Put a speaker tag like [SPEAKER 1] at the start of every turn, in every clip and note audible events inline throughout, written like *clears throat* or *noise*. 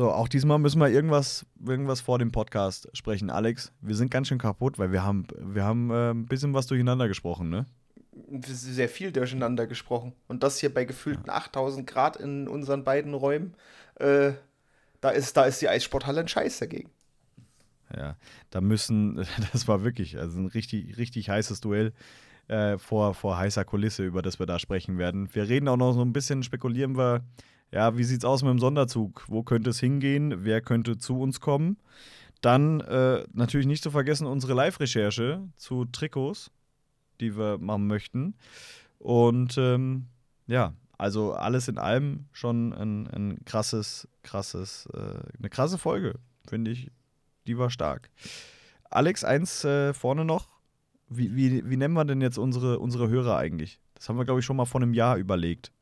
[SPEAKER 1] So, auch diesmal müssen wir irgendwas, irgendwas vor dem Podcast sprechen. Alex, wir sind ganz schön kaputt, weil wir haben, wir haben äh, ein bisschen was durcheinander gesprochen, ne?
[SPEAKER 2] Sehr viel durcheinander gesprochen. Und das hier bei gefühlten 8000 Grad in unseren beiden Räumen, äh, da, ist, da ist die Eissporthalle ein Scheiß dagegen.
[SPEAKER 1] Ja, da müssen, *laughs* das war wirklich also ein richtig, richtig heißes Duell äh, vor, vor heißer Kulisse, über das wir da sprechen werden. Wir reden auch noch so ein bisschen, spekulieren wir, ja, wie sieht's aus mit dem Sonderzug? Wo könnte es hingehen? Wer könnte zu uns kommen? Dann äh, natürlich nicht zu vergessen unsere Live-Recherche zu Trikots, die wir machen möchten. Und ähm, ja, also alles in allem schon ein, ein krasses, krasses, äh, eine krasse Folge, finde ich. Die war stark. Alex, eins äh, vorne noch. Wie, wie, wie nennen wir denn jetzt unsere, unsere Hörer eigentlich? Das haben wir, glaube ich, schon mal vor einem Jahr überlegt.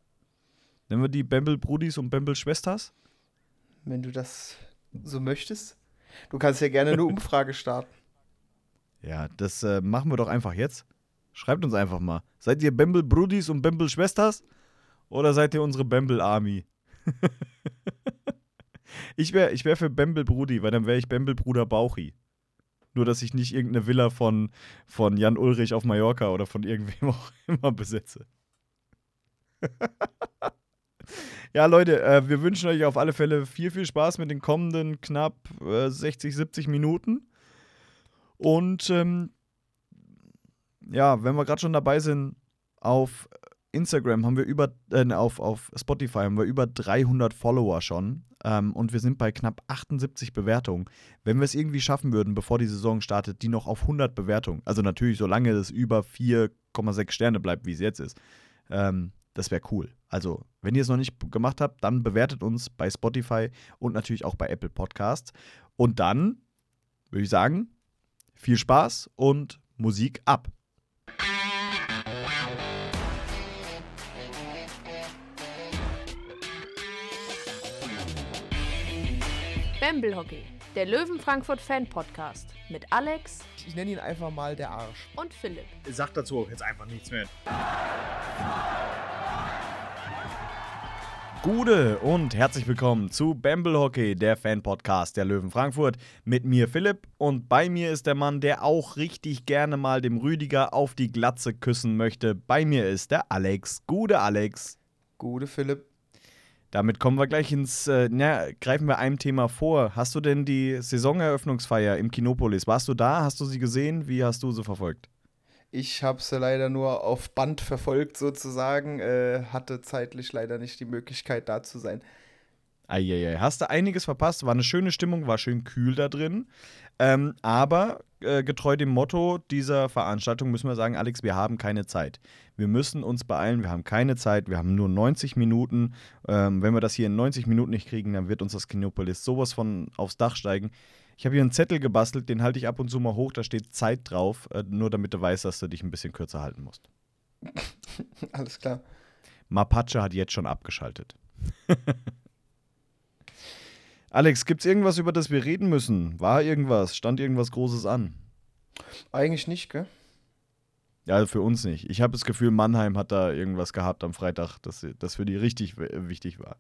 [SPEAKER 1] Nennen wir die Bamble Brudis und Bamble Schwesters?
[SPEAKER 2] Wenn du das so möchtest. Du kannst ja gerne eine *laughs* Umfrage starten.
[SPEAKER 1] Ja, das äh, machen wir doch einfach jetzt. Schreibt uns einfach mal. Seid ihr Bamble Brudis und Bamble Schwesters? Oder seid ihr unsere Bamble Army? *laughs* ich wäre ich wär für Bamble Brudi, weil dann wäre ich Bamble Bruder Bauchi. Nur, dass ich nicht irgendeine Villa von, von Jan Ulrich auf Mallorca oder von irgendwem *laughs* auch immer besitze. Ja, Leute, äh, wir wünschen euch auf alle Fälle viel, viel Spaß mit den kommenden knapp äh, 60, 70 Minuten. Und ähm, ja, wenn wir gerade schon dabei sind, auf Instagram haben wir über, äh, auf, auf Spotify haben wir über 300 Follower schon. Ähm, und wir sind bei knapp 78 Bewertungen. Wenn wir es irgendwie schaffen würden, bevor die Saison startet, die noch auf 100 Bewertungen, also natürlich solange es über 4,6 Sterne bleibt, wie es jetzt ist, ähm, das wäre cool. Also, wenn ihr es noch nicht gemacht habt, dann bewertet uns bei Spotify und natürlich auch bei Apple Podcasts. Und dann würde ich sagen, viel Spaß und Musik ab.
[SPEAKER 3] Bamble Hockey, der Löwen Frankfurt Fan Podcast mit Alex
[SPEAKER 2] Ich nenne ihn einfach mal der Arsch.
[SPEAKER 3] und Philipp.
[SPEAKER 1] Sag dazu auch jetzt einfach nichts mehr. Gute und herzlich willkommen zu Bamble Hockey, der Fan-Podcast der Löwen Frankfurt. Mit mir Philipp und bei mir ist der Mann, der auch richtig gerne mal dem Rüdiger auf die Glatze küssen möchte. Bei mir ist der Alex. Gute Alex.
[SPEAKER 2] Gute Philipp.
[SPEAKER 1] Damit kommen wir gleich ins, äh, na, greifen wir einem Thema vor. Hast du denn die Saisoneröffnungsfeier im Kinopolis? Warst du da? Hast du sie gesehen? Wie hast du sie verfolgt?
[SPEAKER 2] Ich habe sie leider nur auf Band verfolgt, sozusagen. Äh, hatte zeitlich leider nicht die Möglichkeit, da zu sein.
[SPEAKER 1] Eieiei, hast du einiges verpasst. War eine schöne Stimmung, war schön kühl da drin. Ähm, aber äh, getreu dem Motto dieser Veranstaltung müssen wir sagen, Alex, wir haben keine Zeit. Wir müssen uns beeilen, wir haben keine Zeit, wir haben nur 90 Minuten. Ähm, wenn wir das hier in 90 Minuten nicht kriegen, dann wird uns das Kinopolis sowas von aufs Dach steigen. Ich habe hier einen Zettel gebastelt, den halte ich ab und zu mal hoch, da steht Zeit drauf, äh, nur damit du weißt, dass du dich ein bisschen kürzer halten musst. *laughs*
[SPEAKER 2] Alles klar.
[SPEAKER 1] Mapache hat jetzt schon abgeschaltet. *laughs* Alex, gibt's irgendwas, über das wir reden müssen? War irgendwas? Stand irgendwas Großes an?
[SPEAKER 2] Eigentlich nicht, gell?
[SPEAKER 1] Ja, also für uns nicht. Ich habe das Gefühl, Mannheim hat da irgendwas gehabt am Freitag, das, das für die richtig wichtig war.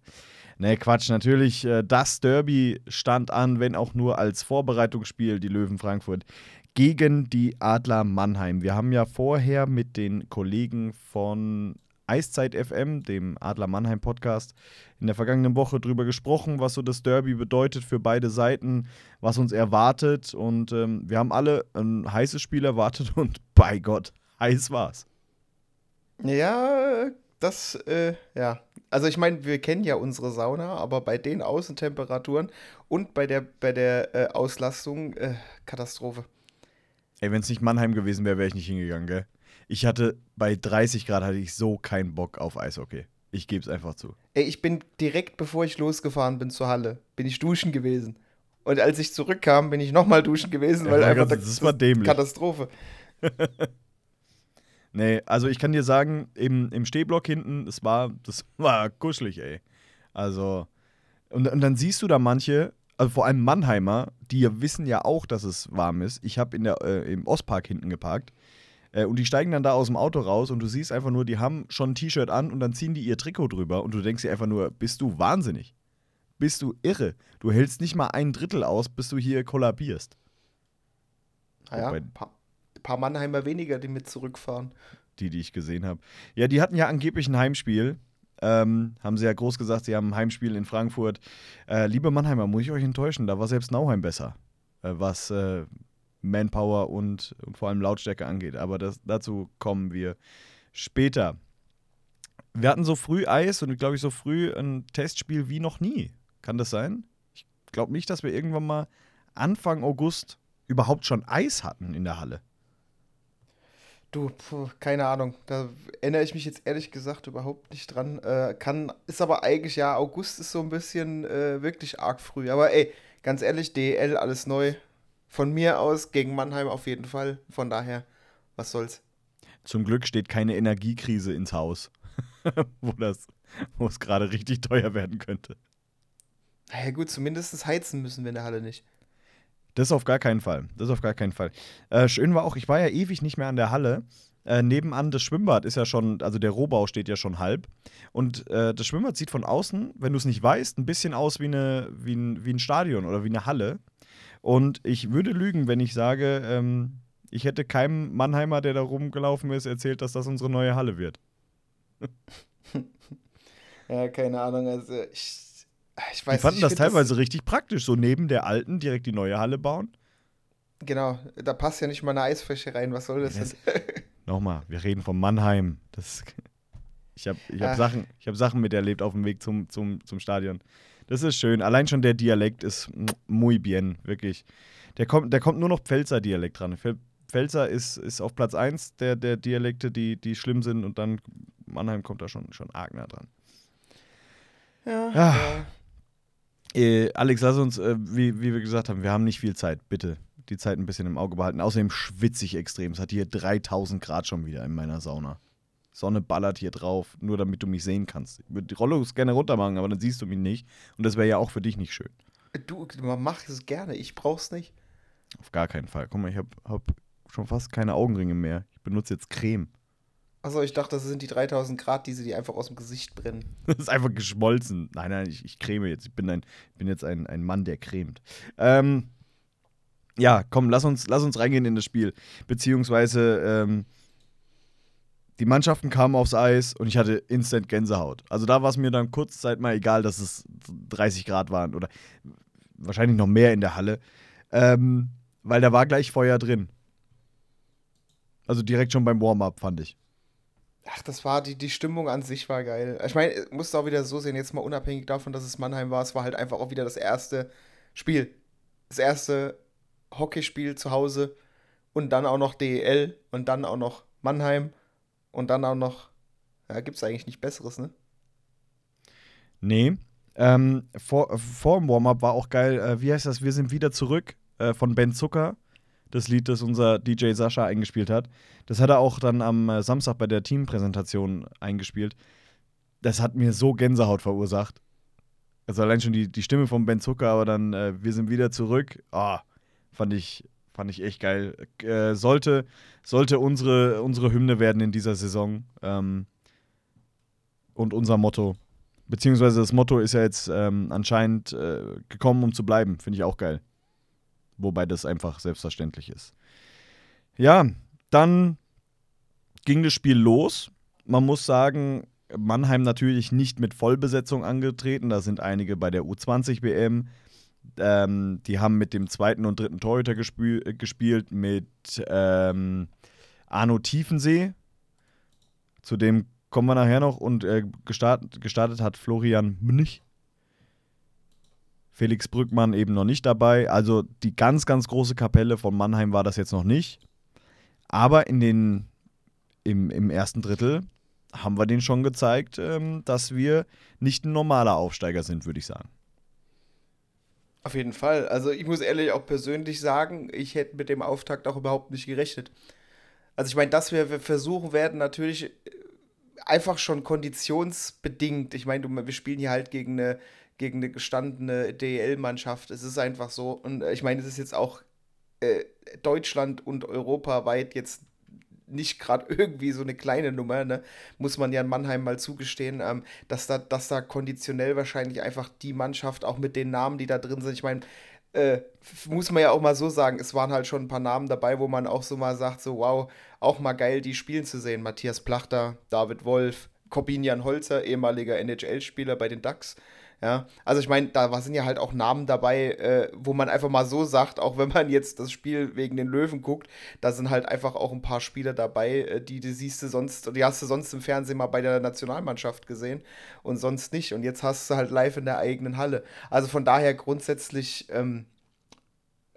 [SPEAKER 1] Nee, Quatsch, natürlich, äh, das Derby stand an, wenn auch nur als Vorbereitungsspiel, die Löwen Frankfurt gegen die Adler Mannheim. Wir haben ja vorher mit den Kollegen von Eiszeit FM, dem Adler Mannheim Podcast, in der vergangenen Woche drüber gesprochen, was so das Derby bedeutet für beide Seiten, was uns erwartet. Und ähm, wir haben alle ein heißes Spiel erwartet und *laughs* bei Gott, heiß war's.
[SPEAKER 2] Ja, das, äh, ja. Also ich meine, wir kennen ja unsere Sauna, aber bei den Außentemperaturen und bei der, bei der äh, Auslastung, äh, Katastrophe.
[SPEAKER 1] Ey, wenn es nicht Mannheim gewesen wäre, wäre ich nicht hingegangen, gell? Ich hatte bei 30 Grad hatte ich so keinen Bock auf Eishockey. Ich gebe es einfach zu.
[SPEAKER 2] Ey, ich bin direkt bevor ich losgefahren bin zur Halle, bin ich duschen gewesen. Und als ich zurückkam, bin ich nochmal duschen gewesen,
[SPEAKER 1] Ja,
[SPEAKER 2] weil einfach
[SPEAKER 1] ganz- das war dämlich.
[SPEAKER 2] Katastrophe. *laughs*
[SPEAKER 1] Nee, also ich kann dir sagen, im, im Stehblock hinten, das war, das *laughs* war kuschelig, ey. Also, und, und dann siehst du da manche, also vor allem Mannheimer, die ja wissen ja auch, dass es warm ist. Ich habe in der, äh, im Ostpark hinten geparkt. Äh, und die steigen dann da aus dem Auto raus und du siehst einfach nur, die haben schon ein T-Shirt an und dann ziehen die ihr Trikot drüber und du denkst dir einfach nur, bist du wahnsinnig? bist du irre. Du hältst nicht mal ein Drittel aus, bis du hier kollabierst.
[SPEAKER 2] Naja, ein paar, paar Mannheimer weniger, die mit zurückfahren.
[SPEAKER 1] Die, die ich gesehen habe. Ja, die hatten ja angeblich ein Heimspiel. Ähm, haben sie ja groß gesagt, sie haben ein Heimspiel in Frankfurt. Äh, liebe Mannheimer, muss ich euch enttäuschen, da war selbst Nauheim besser, äh, was äh, Manpower und, und, vor allem Lautstärke angeht. Aber das, dazu kommen wir später. Wir hatten so früh Eis und glaube ich so früh ein Testspiel wie noch nie. Kann das sein? Ich glaube nicht, dass wir irgendwann mal Anfang August überhaupt schon Eis hatten in der Halle.
[SPEAKER 2] Du, puh, keine Ahnung. Da erinnere ich mich jetzt ehrlich gesagt überhaupt nicht dran. Äh, kann, ist aber eigentlich, ja, August ist so ein bisschen äh, wirklich arg früh. Aber ey, ganz ehrlich, DL, alles neu. Von mir aus gegen Mannheim auf jeden Fall. Von daher, was soll's.
[SPEAKER 1] Zum Glück steht keine Energiekrise ins Haus, *laughs* wo, das, wo es gerade richtig teuer werden könnte.
[SPEAKER 2] Ja gut, zumindest heizen müssen wir in der Halle nicht.
[SPEAKER 1] Das auf gar keinen Fall. Das auf gar keinen Fall. Äh, schön war auch, ich war ja ewig nicht mehr an der Halle. Äh, nebenan das Schwimmbad ist ja schon, also der Rohbau steht ja schon halb. Und äh, das Schwimmbad sieht von außen, wenn du es nicht weißt, ein bisschen aus wie, eine, wie, ein, wie ein Stadion oder wie eine Halle. Und ich würde lügen, wenn ich sage, ähm, ich hätte keinem Mannheimer, der da rumgelaufen ist, erzählt, dass das unsere neue Halle wird. *laughs*
[SPEAKER 2] ja, keine Ahnung. Also ich
[SPEAKER 1] ich weiß, die fanden ich das teilweise das richtig praktisch, so neben der alten direkt die neue Halle bauen.
[SPEAKER 2] Genau, da passt ja nicht mal eine Eisfläche rein, was soll das denn? *laughs*
[SPEAKER 1] Nochmal, wir reden von Mannheim. Das, ich habe ich hab Sachen, hab Sachen miterlebt auf dem Weg zum, zum, zum Stadion. Das ist schön. Allein schon der Dialekt ist muy bien, wirklich. Der kommt, der kommt nur noch Pfälzer Dialekt dran. Pfälzer ist, ist auf Platz 1 der, der Dialekte, die, die schlimm sind und dann Mannheim kommt da schon, schon arg nah dran.
[SPEAKER 2] Ja, ja.
[SPEAKER 1] Äh, Alex, lass uns, äh, wie, wie wir gesagt haben, wir haben nicht viel Zeit. Bitte die Zeit ein bisschen im Auge behalten. Außerdem schwitze ich extrem. Es hat hier 3000 Grad schon wieder in meiner Sauna. Sonne ballert hier drauf, nur damit du mich sehen kannst. Ich würde die Rolle gerne runter machen, aber dann siehst du mich nicht. Und das wäre ja auch für dich nicht schön.
[SPEAKER 2] Du, mach es gerne. Ich brauch's nicht.
[SPEAKER 1] Auf gar keinen Fall. Guck mal, ich habe hab schon fast keine Augenringe mehr. Ich benutze jetzt Creme.
[SPEAKER 2] Achso, ich dachte, das sind die 3000 Grad, die sie dir einfach aus dem Gesicht brennen. *laughs*
[SPEAKER 1] Das ist einfach geschmolzen. Nein, nein, ich, ich creme jetzt. Ich bin, ein, bin jetzt ein, ein Mann, der cremt. Ähm, ja, komm, lass uns, lass uns reingehen in das Spiel. Beziehungsweise, ähm, die Mannschaften kamen aufs Eis und ich hatte instant Gänsehaut. Also da war es mir dann kurzzeit mal egal, dass es 30 Grad waren oder wahrscheinlich noch mehr in der Halle. Ähm, weil da war gleich Feuer drin. Also direkt schon beim Warm-up, fand ich.
[SPEAKER 2] Ach, das war, die, die Stimmung an sich war geil. Ich meine, musst auch wieder so sehen, jetzt mal unabhängig davon, dass es Mannheim war, es war halt einfach auch wieder das erste Spiel. Das erste Hockeyspiel zu Hause und dann auch noch DEL und dann auch noch Mannheim und dann auch noch, ja, gibt es eigentlich nicht Besseres, ne?
[SPEAKER 1] Nee. Ähm, vor, vor dem Warm-Up war auch geil, äh, wie heißt das, wir sind wieder zurück äh, von Ben Zucker das Lied, das unser DJ Sascha eingespielt hat. Das hat er auch dann am äh, Samstag bei der Teampräsentation eingespielt. Das hat mir so Gänsehaut verursacht. Also allein schon die, die Stimme von Ben Zucker, aber dann äh, wir sind wieder zurück. Oh, fand ich, fand ich echt geil. Äh, sollte, sollte unsere, unsere Hymne werden in dieser Saison. Ähm, und unser Motto. Beziehungsweise das Motto ist ja jetzt ähm, anscheinend äh, gekommen, um zu bleiben. Finde ich auch geil. Wobei das einfach selbstverständlich ist. Ja, dann ging das Spiel los. Man muss sagen, Mannheim natürlich nicht mit Vollbesetzung angetreten. Da sind einige bei der U20 WM. Ähm, die haben mit dem zweiten und dritten Torhüter gespiel gespielt, mit ähm, Arno Tiefensee. Zu dem kommen wir nachher noch. Und äh, gestartet, gestartet hat Florian Mnich. Felix Brückmann eben noch nicht dabei. Also die ganz, ganz große Kapelle von Mannheim war das jetzt noch nicht. Aber in den, im, im ersten Drittel haben wir den schon gezeigt, ähm, dass wir nicht ein normaler Aufsteiger sind, würde ich sagen.
[SPEAKER 2] Auf jeden Fall. Also ich muss ehrlich auch persönlich sagen, ich hätte mit dem Auftakt auch überhaupt nicht gerechnet. Also ich meine, dass wir versuchen werden, natürlich äh, einfach schon konditionsbedingt. Ich meine, wir spielen hier halt gegen eine gegen eine gestandene DEL-Mannschaft. Es ist einfach so. Und äh, ich meine, es ist jetzt auch äh, Deutschland und europaweit jetzt nicht gerade *laughs* irgendwie so eine kleine Nummer, ne? muss man ja in Mannheim mal zugestehen, ähm, dass, da, dass da konditionell wahrscheinlich einfach die Mannschaft, auch mit den Namen, die da drin sind, ich meine, äh, muss man ja auch mal so sagen, es waren halt schon ein paar Namen dabei, wo man auch so mal sagt, so wow, auch mal geil, die spielen zu sehen. Matthias Plachter, David Wolf, Corbinian Holzer, ehemaliger NHL-Spieler bei den Ducks. Ja, also ich meine, da sind ja halt auch Namen dabei, äh, wo man einfach mal so sagt, auch wenn man jetzt das Spiel wegen den Löwen guckt, da sind halt einfach auch ein paar Spieler dabei, äh, die, die siehst du sonst, die hast du sonst im Fernsehen mal bei der Nationalmannschaft gesehen und sonst nicht. Und jetzt hast du halt live in der eigenen Halle. Also von daher grundsätzlich ähm,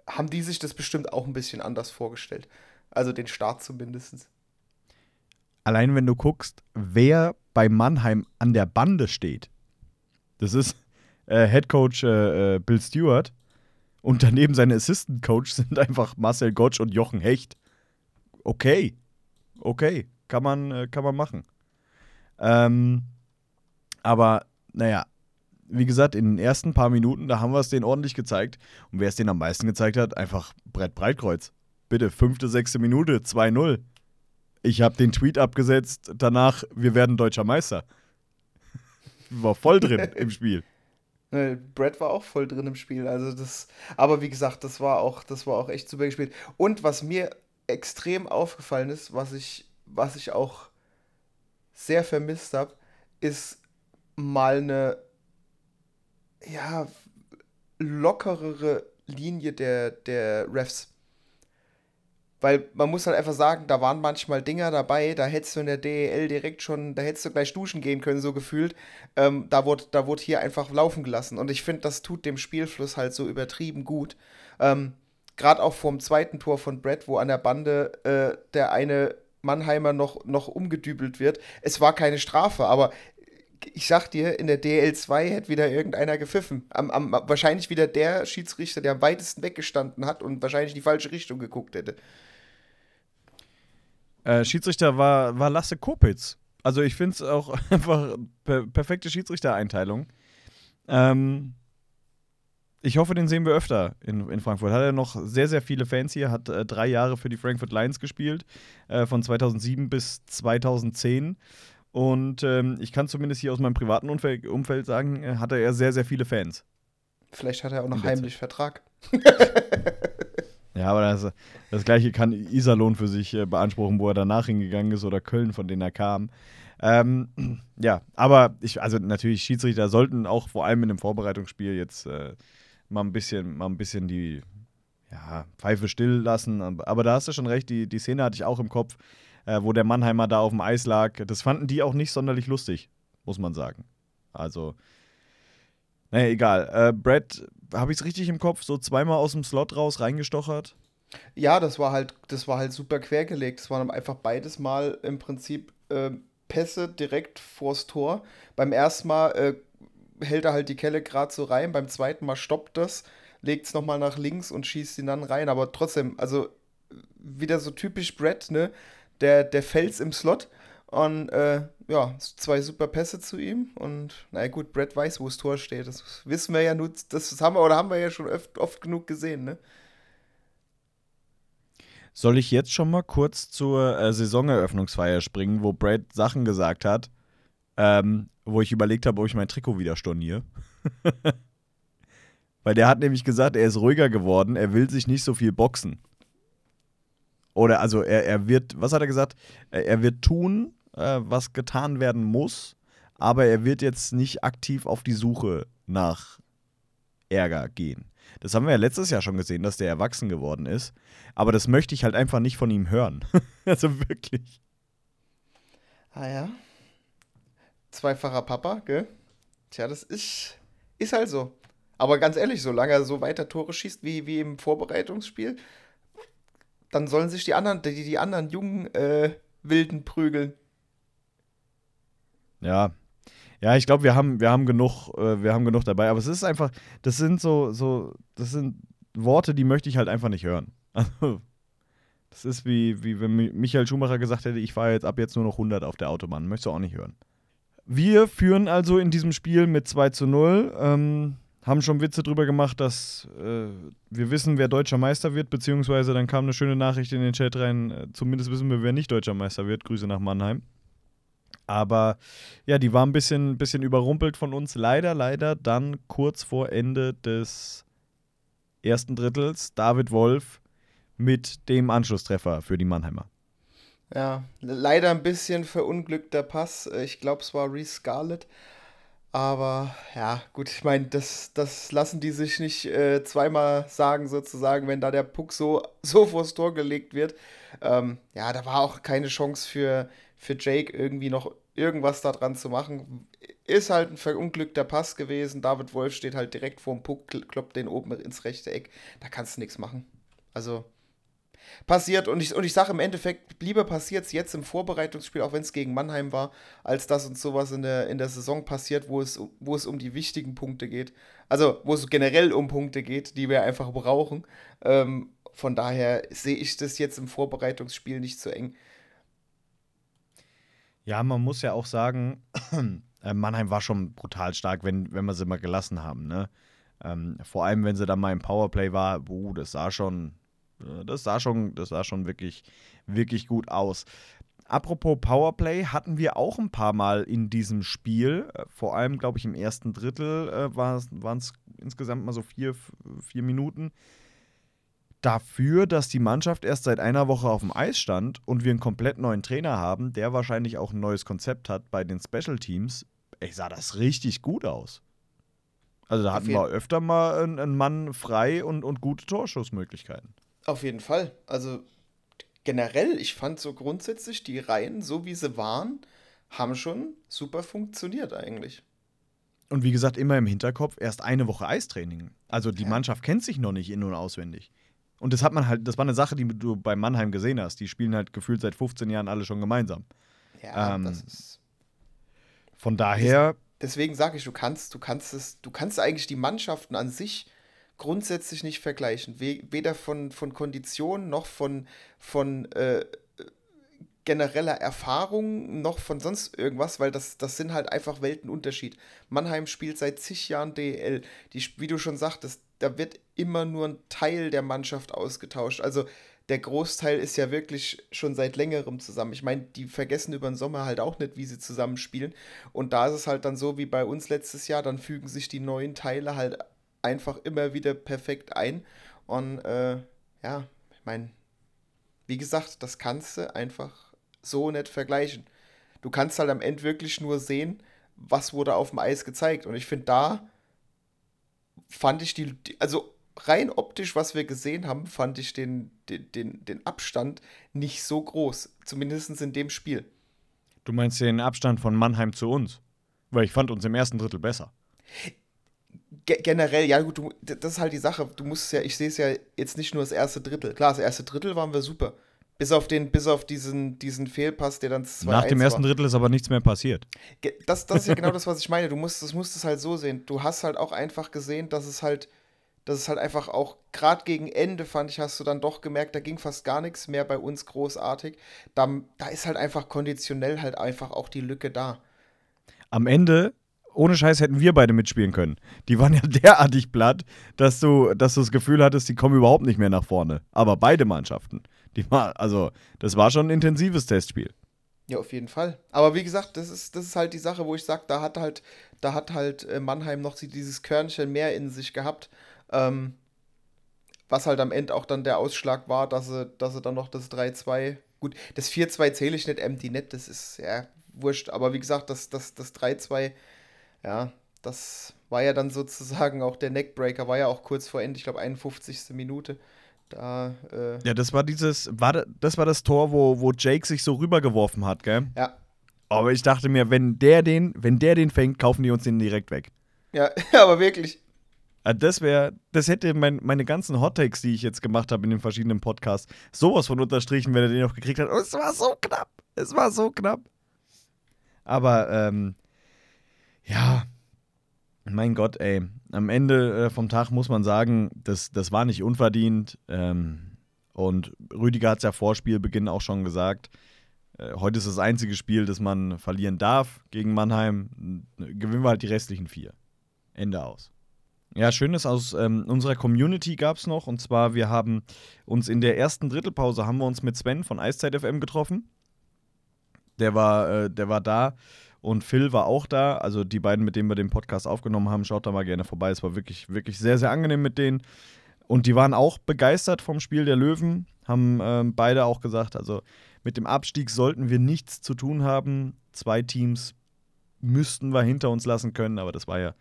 [SPEAKER 2] haben die sich das bestimmt auch ein bisschen anders vorgestellt. Also den Start zumindest.
[SPEAKER 1] Allein wenn du guckst, wer bei Mannheim an der Bande steht. Das ist äh, Head Coach äh, äh, Bill Stewart und daneben seine Assistant Coach *laughs* sind einfach Marcel Gottsch und Jochen Hecht. Okay. Okay. Kann man, äh, kann man machen. Ähm, aber, naja, wie gesagt, in den ersten paar Minuten, da haben wir es denen ordentlich gezeigt. Und wer es denen am meisten gezeigt hat, einfach Brett Breitkreuz. Bitte, fünfte, sechste Minute, 2-0. Ich habe den Tweet abgesetzt, danach, wir werden deutscher Meister. War voll drin im Spiel. *laughs*
[SPEAKER 2] Brad war auch voll drin im Spiel. Also das, aber wie gesagt, das war auch, das war auch echt super gespielt. Und was mir extrem aufgefallen ist, was ich, was ich auch sehr vermisst habe, ist mal eine ja, lockerere Linie der, der Refs. Weil man muss halt einfach sagen, da waren manchmal Dinger dabei, da hättest du in der DEL direkt schon, da hättest du gleich duschen gehen können, so gefühlt. Ähm, da wurde da wurde hier einfach laufen gelassen. Und ich finde, das tut dem Spielfluss halt so übertrieben gut. Ähm, Gerade auch vorm zweiten Tor von Brett, wo an der Bande äh, der eine Mannheimer noch, noch umgedübelt wird. Es war keine Strafe, aber ich sag dir, in der DL2 hätte wieder irgendeiner gepfiffen. Am, am, wahrscheinlich wieder der Schiedsrichter, der am weitesten weggestanden hat und wahrscheinlich in die falsche Richtung geguckt hätte.
[SPEAKER 1] Äh, Schiedsrichter war, war Lasse Kopitz. Also ich finde es auch *laughs* einfach per perfekte Schiedsrichtereinteilung. Ähm, ich hoffe, den sehen wir öfter in, in Frankfurt. Hat er noch sehr, sehr viele Fans hier, hat äh, drei Jahre für die Frankfurt Lions gespielt, äh, von 2007 bis 2010. Und ähm, ich kann zumindest hier aus meinem privaten Umfeld, Umfeld sagen, äh, hatte er sehr, sehr viele Fans.
[SPEAKER 2] Vielleicht hat er auch noch heimlich Vertrag. *laughs*
[SPEAKER 1] Ja, aber das, das gleiche kann Iserlohn für sich äh, beanspruchen, wo er danach hingegangen ist oder Köln, von denen er kam. Ähm, *clears throat* ja, aber ich, also natürlich, Schiedsrichter sollten auch vor allem in einem Vorbereitungsspiel jetzt äh, mal ein bisschen, mal ein bisschen die ja, Pfeife still lassen. Aber da hast du schon recht, die, die Szene hatte ich auch im Kopf, äh, wo der Mannheimer da auf dem Eis lag. Das fanden die auch nicht sonderlich lustig, muss man sagen. Also, naja, egal. Äh, Brad habe ich es richtig im Kopf, so zweimal aus dem Slot raus reingestochert?
[SPEAKER 2] Ja, das war halt, das war halt super quergelegt. Das waren einfach beides Mal im Prinzip äh, Pässe direkt vors Tor. Beim ersten Mal äh, hält er halt die Kelle gerade so rein, beim zweiten Mal stoppt das, legt es nochmal nach links und schießt ihn dann rein. Aber trotzdem, also wieder so typisch Brett, ne? Der, der Fels im Slot und äh, ja, zwei super Pässe zu ihm. Und na gut, Brett weiß, wo das Tor steht. Das wissen wir ja nur, das haben wir oder haben wir ja schon oft, oft genug gesehen, ne?
[SPEAKER 1] Soll ich jetzt schon mal kurz zur äh, Saisoneröffnungsfeier springen, wo Brad Sachen gesagt hat, ähm, wo ich überlegt habe, ob ich mein Trikot wieder storniere? *laughs* Weil der hat nämlich gesagt, er ist ruhiger geworden, er will sich nicht so viel boxen. Oder also er, er wird, was hat er gesagt? Er wird tun, äh, was getan werden muss, aber er wird jetzt nicht aktiv auf die Suche nach Ärger gehen. Das haben wir ja letztes Jahr schon gesehen, dass der erwachsen geworden ist. Aber das möchte ich halt einfach nicht von ihm hören. *laughs* also wirklich.
[SPEAKER 2] Ah ja. Zweifacher Papa, gell? Tja, das ist, ist halt so. Aber ganz ehrlich, solange er so weiter Tore schießt wie, wie im Vorbereitungsspiel, dann sollen sich die anderen, die, die anderen jungen äh, Wilden prügeln.
[SPEAKER 1] Ja. Ja, ich glaube, wir haben, wir haben genug, äh, wir haben genug dabei. Aber es ist einfach, das sind so, so, das sind Worte, die möchte ich halt einfach nicht hören. *laughs* Also, das ist wie, wie wenn Michael Schumacher gesagt hätte, ich fahre jetzt ab jetzt nur noch 100 auf der Autobahn. Möchtest du auch nicht hören. Wir führen also in diesem Spiel mit 2 zu 0. Ähm, haben schon Witze drüber gemacht, dass äh, wir wissen, wer deutscher Meister wird, beziehungsweise dann kam eine schöne Nachricht in den Chat rein, äh, zumindest wissen wir, wer nicht deutscher Meister wird. Grüße nach Mannheim. Aber ja, die war ein bisschen, bisschen überrumpelt von uns. Leider, leider dann kurz vor Ende des ersten Drittels David Wolf mit dem Anschlusstreffer für die Mannheimer.
[SPEAKER 2] Ja, leider ein bisschen verunglückter Pass. Ich glaube, es war Reese Scarlett. Aber ja, gut, ich meine, das, das lassen die sich nicht äh, zweimal sagen, sozusagen, wenn da der Puck so, so vors Tor gelegt wird. Ähm, ja, da war auch keine Chance für, für Jake irgendwie noch irgendwas da dran zu machen. Ist halt ein verunglückter Pass gewesen. David Wolf steht halt direkt vorm Puck, kloppt den oben ins rechte Eck. Da kannst du nichts machen. Also, passiert. Und ich, und ich sage im Endeffekt, lieber passiert es jetzt im Vorbereitungsspiel, auch wenn es gegen Mannheim war, als dass uns sowas in der, in der Saison passiert, wo es, wo es um die wichtigen Punkte geht. Also, wo es generell um Punkte geht, die wir einfach brauchen. Ähm, von daher sehe ich das jetzt im Vorbereitungsspiel nicht so eng.
[SPEAKER 1] Ja, man muss ja auch sagen, *clears throat* äh, Mannheim war schon brutal stark, wenn, wenn wir sie mal gelassen haben. Ne? Ähm, vor allem, wenn sie dann mal im Powerplay war, buh, das sah schon, äh, das sah schon, das sah schon wirklich, wirklich gut aus. Apropos Powerplay, hatten wir auch ein paar Mal in diesem Spiel. Äh, vor allem, glaube ich, im ersten Drittel äh, waren es insgesamt mal so vier, vier Minuten. Dafür, dass die Mannschaft erst seit einer Woche auf dem Eis stand und wir einen komplett neuen Trainer haben, der wahrscheinlich auch ein neues Konzept hat bei den Special Teams, ey, sah das richtig gut aus. Also da hatten wir öfter mal einen, Mann frei und, und gute Torschussmöglichkeiten.
[SPEAKER 2] Auf jeden Fall. Also generell, ich fand so grundsätzlich die Reihen, so wie sie waren, haben schon super funktioniert eigentlich.
[SPEAKER 1] Und wie gesagt, immer im Hinterkopf erst eine Woche Eistraining. Also die ja. Mannschaft kennt sich noch nicht in- und auswendig. Und das hat man halt, das war eine Sache, die du bei Mannheim gesehen hast. Die spielen halt gefühlt seit 15 Jahren alle schon gemeinsam.
[SPEAKER 2] Ja, ähm, das ist.
[SPEAKER 1] Von daher.
[SPEAKER 2] Deswegen sage ich, du kannst, du kannst es, du kannst eigentlich die Mannschaften an sich grundsätzlich nicht vergleichen. Weder von, von Konditionen noch von, von äh, genereller Erfahrung noch von sonst irgendwas, weil das, das sind halt einfach Weltenunterschied. Mannheim spielt seit zig Jahren DL. Die, wie du schon sagtest, da wird immer nur ein Teil der Mannschaft ausgetauscht. Also der Großteil ist ja wirklich schon seit längerem zusammen. Ich meine, die vergessen über den Sommer halt auch nicht, wie sie zusammenspielen. Und da ist es halt dann so wie bei uns letztes Jahr, dann fügen sich die neuen Teile halt einfach immer wieder perfekt ein. Und äh, ja, ich meine, wie gesagt, das kannst du einfach so nicht vergleichen. Du kannst halt am Ende wirklich nur sehen, was wurde auf dem Eis gezeigt. Und ich finde, da fand ich die, also rein optisch, was wir gesehen haben, fand ich den, den, den, den Abstand nicht so groß. Zumindest in dem Spiel.
[SPEAKER 1] Du meinst den Abstand von Mannheim zu uns? Weil ich fand uns im ersten Drittel besser
[SPEAKER 2] generell, ja gut, du, das ist halt die Sache. Du musst ja, ich sehe es ja jetzt nicht nur das erste Drittel. Klar, das erste Drittel waren wir super. Bis auf den, bis auf diesen, diesen Fehlpass, der dann
[SPEAKER 1] Nach dem ersten war. Drittel ist aber nichts mehr passiert.
[SPEAKER 2] Das, das ist ja genau das, was ich meine. Du musst, das musst es halt so sehen. Du hast halt auch einfach gesehen, dass es halt, dass es halt einfach auch, gerade gegen Ende, fand ich, hast du dann doch gemerkt, da ging fast gar nichts mehr bei uns großartig. Da, da ist halt einfach konditionell halt einfach auch die Lücke da.
[SPEAKER 1] Am Ende ohne Scheiß hätten wir beide mitspielen können. Die waren ja *laughs* derartig platt, dass du, dass du das Gefühl hattest, die kommen überhaupt nicht mehr nach vorne. Aber beide Mannschaften. Die war, also, das war schon ein intensives Testspiel.
[SPEAKER 2] Ja, auf jeden Fall. Aber wie gesagt, das ist, das ist halt die Sache, wo ich sage, da hat halt, da hat halt äh, Mannheim noch dieses Körnchen mehr in sich gehabt. Ähm, was halt am Ende auch dann der Ausschlag war, dass sie, dass sie dann noch das 3-2, gut, das 4-2 zähle ich nicht, empty net, das ist ja wurscht. Aber wie gesagt, das, das, das 3-2 ja, das war ja dann sozusagen auch der Neckbreaker, war ja auch kurz vor Ende, ich glaube 51. Minute. Da, äh
[SPEAKER 1] ja, das war dieses, war, das war das Tor, wo, wo Jake sich so rübergeworfen hat, gell?
[SPEAKER 2] Ja.
[SPEAKER 1] Aber ich dachte mir, wenn der den, wenn der den fängt, kaufen die uns den direkt weg.
[SPEAKER 2] Ja, *laughs* aber wirklich.
[SPEAKER 1] Das wäre, das hätte mein, meine ganzen Hottakes, die ich jetzt gemacht habe in den verschiedenen Podcasts, sowas von unterstrichen, wenn er den noch gekriegt hat. Und es war so knapp. Es war so knapp. Aber ähm, ja, mein Gott, ey. Am Ende äh, vom Tag muss man sagen, das, das war nicht unverdient. Ähm, und Rüdiger hat es ja vor Spielbeginn auch schon gesagt. Äh, heute ist das einzige Spiel, das man verlieren darf gegen Mannheim. Gewinnen wir halt die restlichen vier. Ende aus. Ja, Schönes aus ähm, unserer Community gab es noch. Und zwar, wir haben uns in der ersten Drittelpause haben wir uns mit Sven von Eiszeit FM getroffen. Der war, äh, der war da und Phil war auch da. Also die beiden, mit denen wir den Podcast aufgenommen haben, schaut da mal gerne vorbei. Es war wirklich, wirklich sehr, sehr angenehm mit denen. Und die waren auch begeistert vom Spiel der Löwen. Haben ähm, beide auch gesagt, also mit dem Abstieg sollten wir nichts zu tun haben. Zwei Teams müssten wir hinter uns lassen können, aber das war ja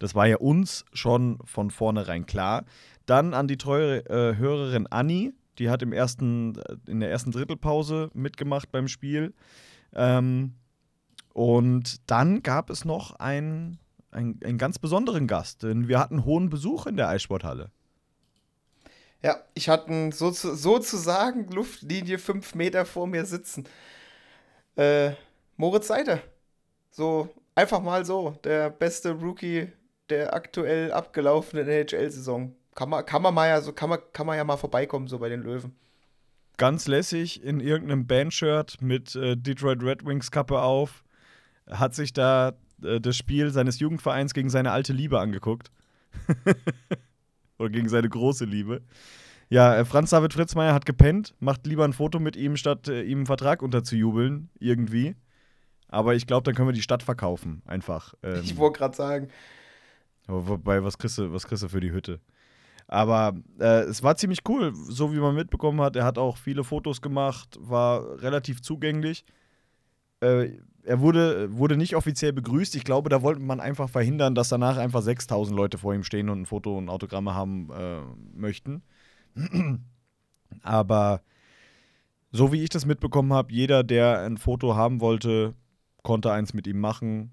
[SPEAKER 1] das war ja uns schon von vornherein klar. Dann an die treue äh, Hörerin Anni, die hat im ersten, äh, in der ersten Drittelpause mitgemacht beim Spiel. Ähm, und dann gab es noch einen, einen, einen ganz besonderen Gast, denn wir hatten hohen Besuch in der Eissporthalle.
[SPEAKER 2] Ja, ich hatte so, sozusagen Luftlinie fünf Meter vor mir sitzen. Äh, Moritz Seiter. So, einfach mal so. Der beste Rookie der aktuell abgelaufenen NHL-Saison. Kann man, kann man mal ja so, kann man, kann man ja mal vorbeikommen, so bei den Löwen.
[SPEAKER 1] Ganz lässig in irgendeinem Bandshirt mit äh, Detroit Red Wings Kappe auf. Hat sich da äh, das Spiel seines Jugendvereins gegen seine alte Liebe angeguckt. *laughs* Oder gegen seine große Liebe. Ja, äh, Franz David Fritzmeier hat gepennt, macht lieber ein Foto mit ihm, statt äh, ihm einen Vertrag unterzujubeln, irgendwie. Aber ich glaube, dann können wir die Stadt verkaufen, einfach.
[SPEAKER 2] Ähm, ich wollte gerade sagen,
[SPEAKER 1] Wobei, was kriegst du, was kriegst du für die Hütte? Aber äh, es war ziemlich cool, so wie man mitbekommen hat. Er hat auch viele Fotos gemacht, war relativ zugänglich. Äh, er wurde, wurde nicht offiziell begrüßt. Ich glaube, da wollte man einfach verhindern, dass danach einfach 6000 Leute vor ihm stehen und ein Foto und Autogramme haben äh, möchten. Aber so wie ich das mitbekommen habe, jeder, der ein Foto haben wollte, konnte eins mit ihm machen.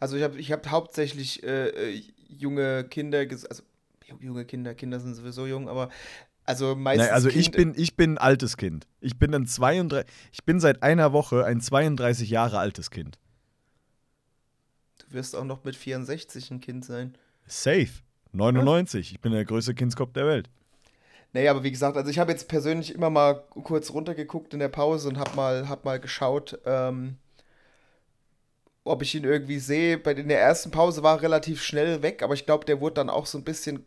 [SPEAKER 2] Also ich habe ich hab hauptsächlich äh, äh junge Kinder, also junge Kinder, Kinder sind sowieso jung, aber also meistens.
[SPEAKER 1] Nein, also kind ich bin, ich bin ein altes Kind. Ich bin ein 32, ich bin seit einer Woche ein 32 Jahre altes Kind.
[SPEAKER 2] Du wirst auch noch mit 64 ein Kind sein.
[SPEAKER 1] Safe. 99. Ja? Ich bin der größte Kindskopf der Welt.
[SPEAKER 2] Naja, aber wie gesagt, also ich habe jetzt persönlich immer mal kurz runtergeguckt in der Pause und habe mal, hab mal geschaut, ähm, ob ich ihn irgendwie sehe. In der ersten Pause war er relativ schnell weg, aber ich glaube, der wurde dann auch so ein bisschen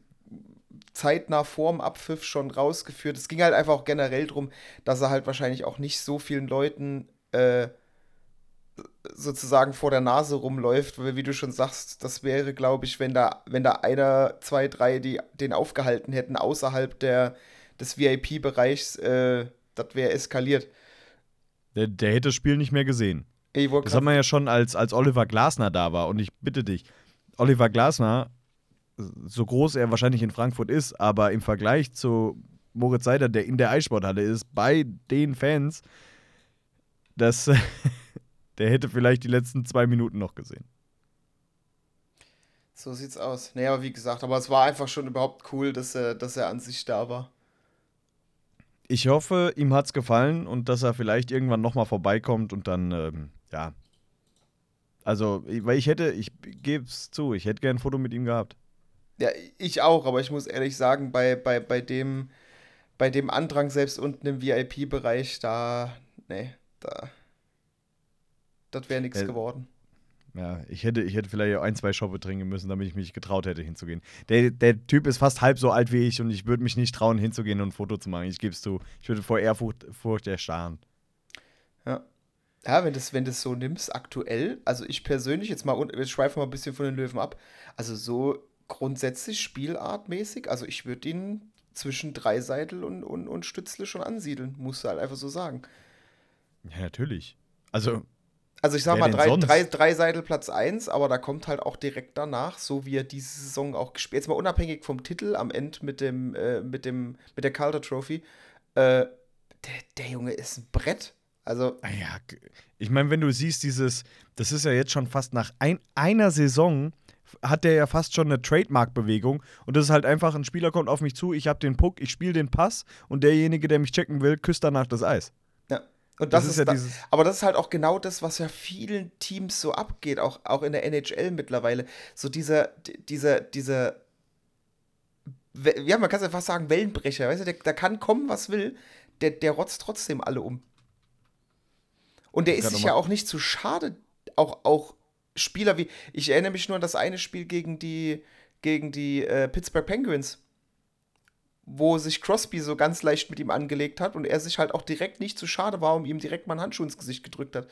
[SPEAKER 2] zeitnah vorm Abpfiff schon rausgeführt. Es ging halt einfach auch generell darum, dass er halt wahrscheinlich auch nicht so vielen Leuten äh, sozusagen vor der Nase rumläuft, weil wie du schon sagst, das wäre, glaube ich, wenn da, wenn da einer, zwei, drei, die den aufgehalten hätten außerhalb der, des VIP-Bereichs, äh, das wäre eskaliert.
[SPEAKER 1] Der, der hätte das Spiel nicht mehr gesehen. Das hat man ja schon, als, als Oliver Glasner da war. Und ich bitte dich, Oliver Glasner, so groß er wahrscheinlich in Frankfurt ist, aber im Vergleich zu Moritz Seider, der in der Eissporthalle ist, bei den Fans, das, *laughs* der hätte vielleicht die letzten zwei Minuten noch gesehen.
[SPEAKER 2] So sieht's aus. Naja, aber wie gesagt, aber es war einfach schon überhaupt cool, dass er, dass er an sich da war
[SPEAKER 1] ich hoffe, ihm hat es gefallen und dass er vielleicht irgendwann nochmal vorbeikommt und dann, ähm, ja. Also, weil ich hätte, ich gebe es zu, ich hätte gern ein Foto mit ihm gehabt.
[SPEAKER 2] Ja, ich auch, aber ich muss ehrlich sagen, bei, bei, bei dem, bei dem Andrang selbst unten im VIP-Bereich, da, nee, da, das wäre nichts äh, geworden.
[SPEAKER 1] Ja, ich hätte, ich hätte vielleicht auch ein, zwei Shoppe trinken müssen, damit ich mich getraut hätte, hinzugehen. Der, der Typ ist fast halb so alt wie ich und ich würde mich nicht trauen, hinzugehen und ein Foto zu machen. Ich gebe es zu. Ich würde vor Ehrfurcht Furcht erstarren.
[SPEAKER 2] Ja. Ja, wenn du das, wenn das so nimmst, aktuell, also ich persönlich, jetzt mal, wir schweifen mal ein bisschen von den Löwen ab, also so grundsätzlich spielartmäßig, also ich würde ihn zwischen Dreiseitel und, und, und Stützle schon ansiedeln, musst du halt einfach so sagen.
[SPEAKER 1] Ja, natürlich. Also,
[SPEAKER 2] also ich sag mal, drei, drei, drei Seidel Platz 1, aber da kommt halt auch direkt danach, so wie er diese Saison auch gespielt Jetzt mal unabhängig vom Titel am Ende mit dem, äh, mit dem, mit der Calder Trophy. Äh, der, der Junge ist ein Brett. Also.
[SPEAKER 1] Ah ja, ich meine, wenn du siehst, dieses, das ist ja jetzt schon fast nach ein, einer Saison, hat der ja fast schon eine Trademark-Bewegung. Und das ist halt einfach, ein Spieler kommt auf mich zu, ich habe den Puck, ich spiele den Pass und derjenige, der mich checken will, küsst danach das Eis.
[SPEAKER 2] Und das, das ist, ist ja da, aber das ist halt auch genau das, was ja vielen Teams so abgeht, auch, auch in der NHL mittlerweile. So dieser, dieser, dieser, ja, man kann es ja fast sagen, Wellenbrecher, weißt du, der, der kann kommen, was will, der, der rotzt trotzdem alle um. Und der ist sich ja auch nicht zu schade, auch, auch Spieler wie, ich erinnere mich nur an das eine Spiel gegen die, gegen die äh, Pittsburgh Penguins, wo sich Crosby so ganz leicht mit ihm angelegt hat und er sich halt auch direkt nicht zu schade war, um ihm direkt mal einen Handschuh ins Gesicht gedrückt hat.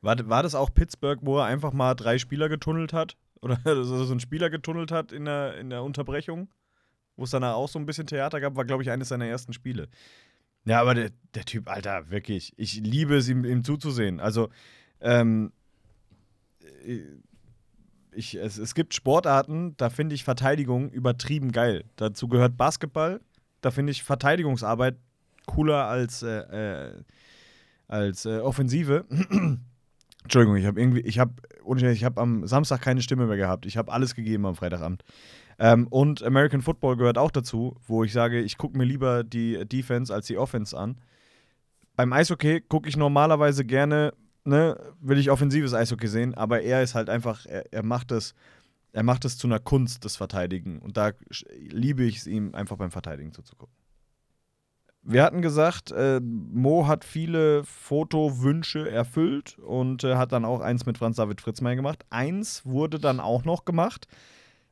[SPEAKER 1] War, war das auch Pittsburgh, wo er einfach mal drei Spieler getunnelt hat? Oder *laughs* so einen Spieler getunnelt hat in der, in der Unterbrechung? Wo es dann auch so ein bisschen Theater gab, war, glaube ich, eines seiner ersten Spiele. Ja, aber der, der Typ, Alter, wirklich, ich liebe es, ihm, ihm zuzusehen. Also, ähm, äh, ich, es, es gibt Sportarten, da finde ich Verteidigung übertrieben geil. Dazu gehört Basketball. Da finde ich Verteidigungsarbeit cooler als, äh, äh, als äh, Offensive. *clears throat* Entschuldigung, ich habe irgendwie, ich habe, ich habe am Samstag keine Stimme mehr gehabt. Ich habe alles gegeben am Freitagabend. Ähm, und American Football gehört auch dazu, wo ich sage, ich gucke mir lieber die Defense als die Offense an. Beim Eishockey gucke ich normalerweise gerne ne, will ich offensives Eishockey sehen, aber er ist halt einfach, er, er macht es, er macht es zu einer Kunst, das Verteidigen. Und da liebe ich es ihm, einfach beim Verteidigen zuzugucken. Wir hatten gesagt, äh, Mo hat viele Fotowünsche erfüllt und äh, hat dann auch eins mit Franz David Fritzmeier gemacht. Eins wurde dann auch noch gemacht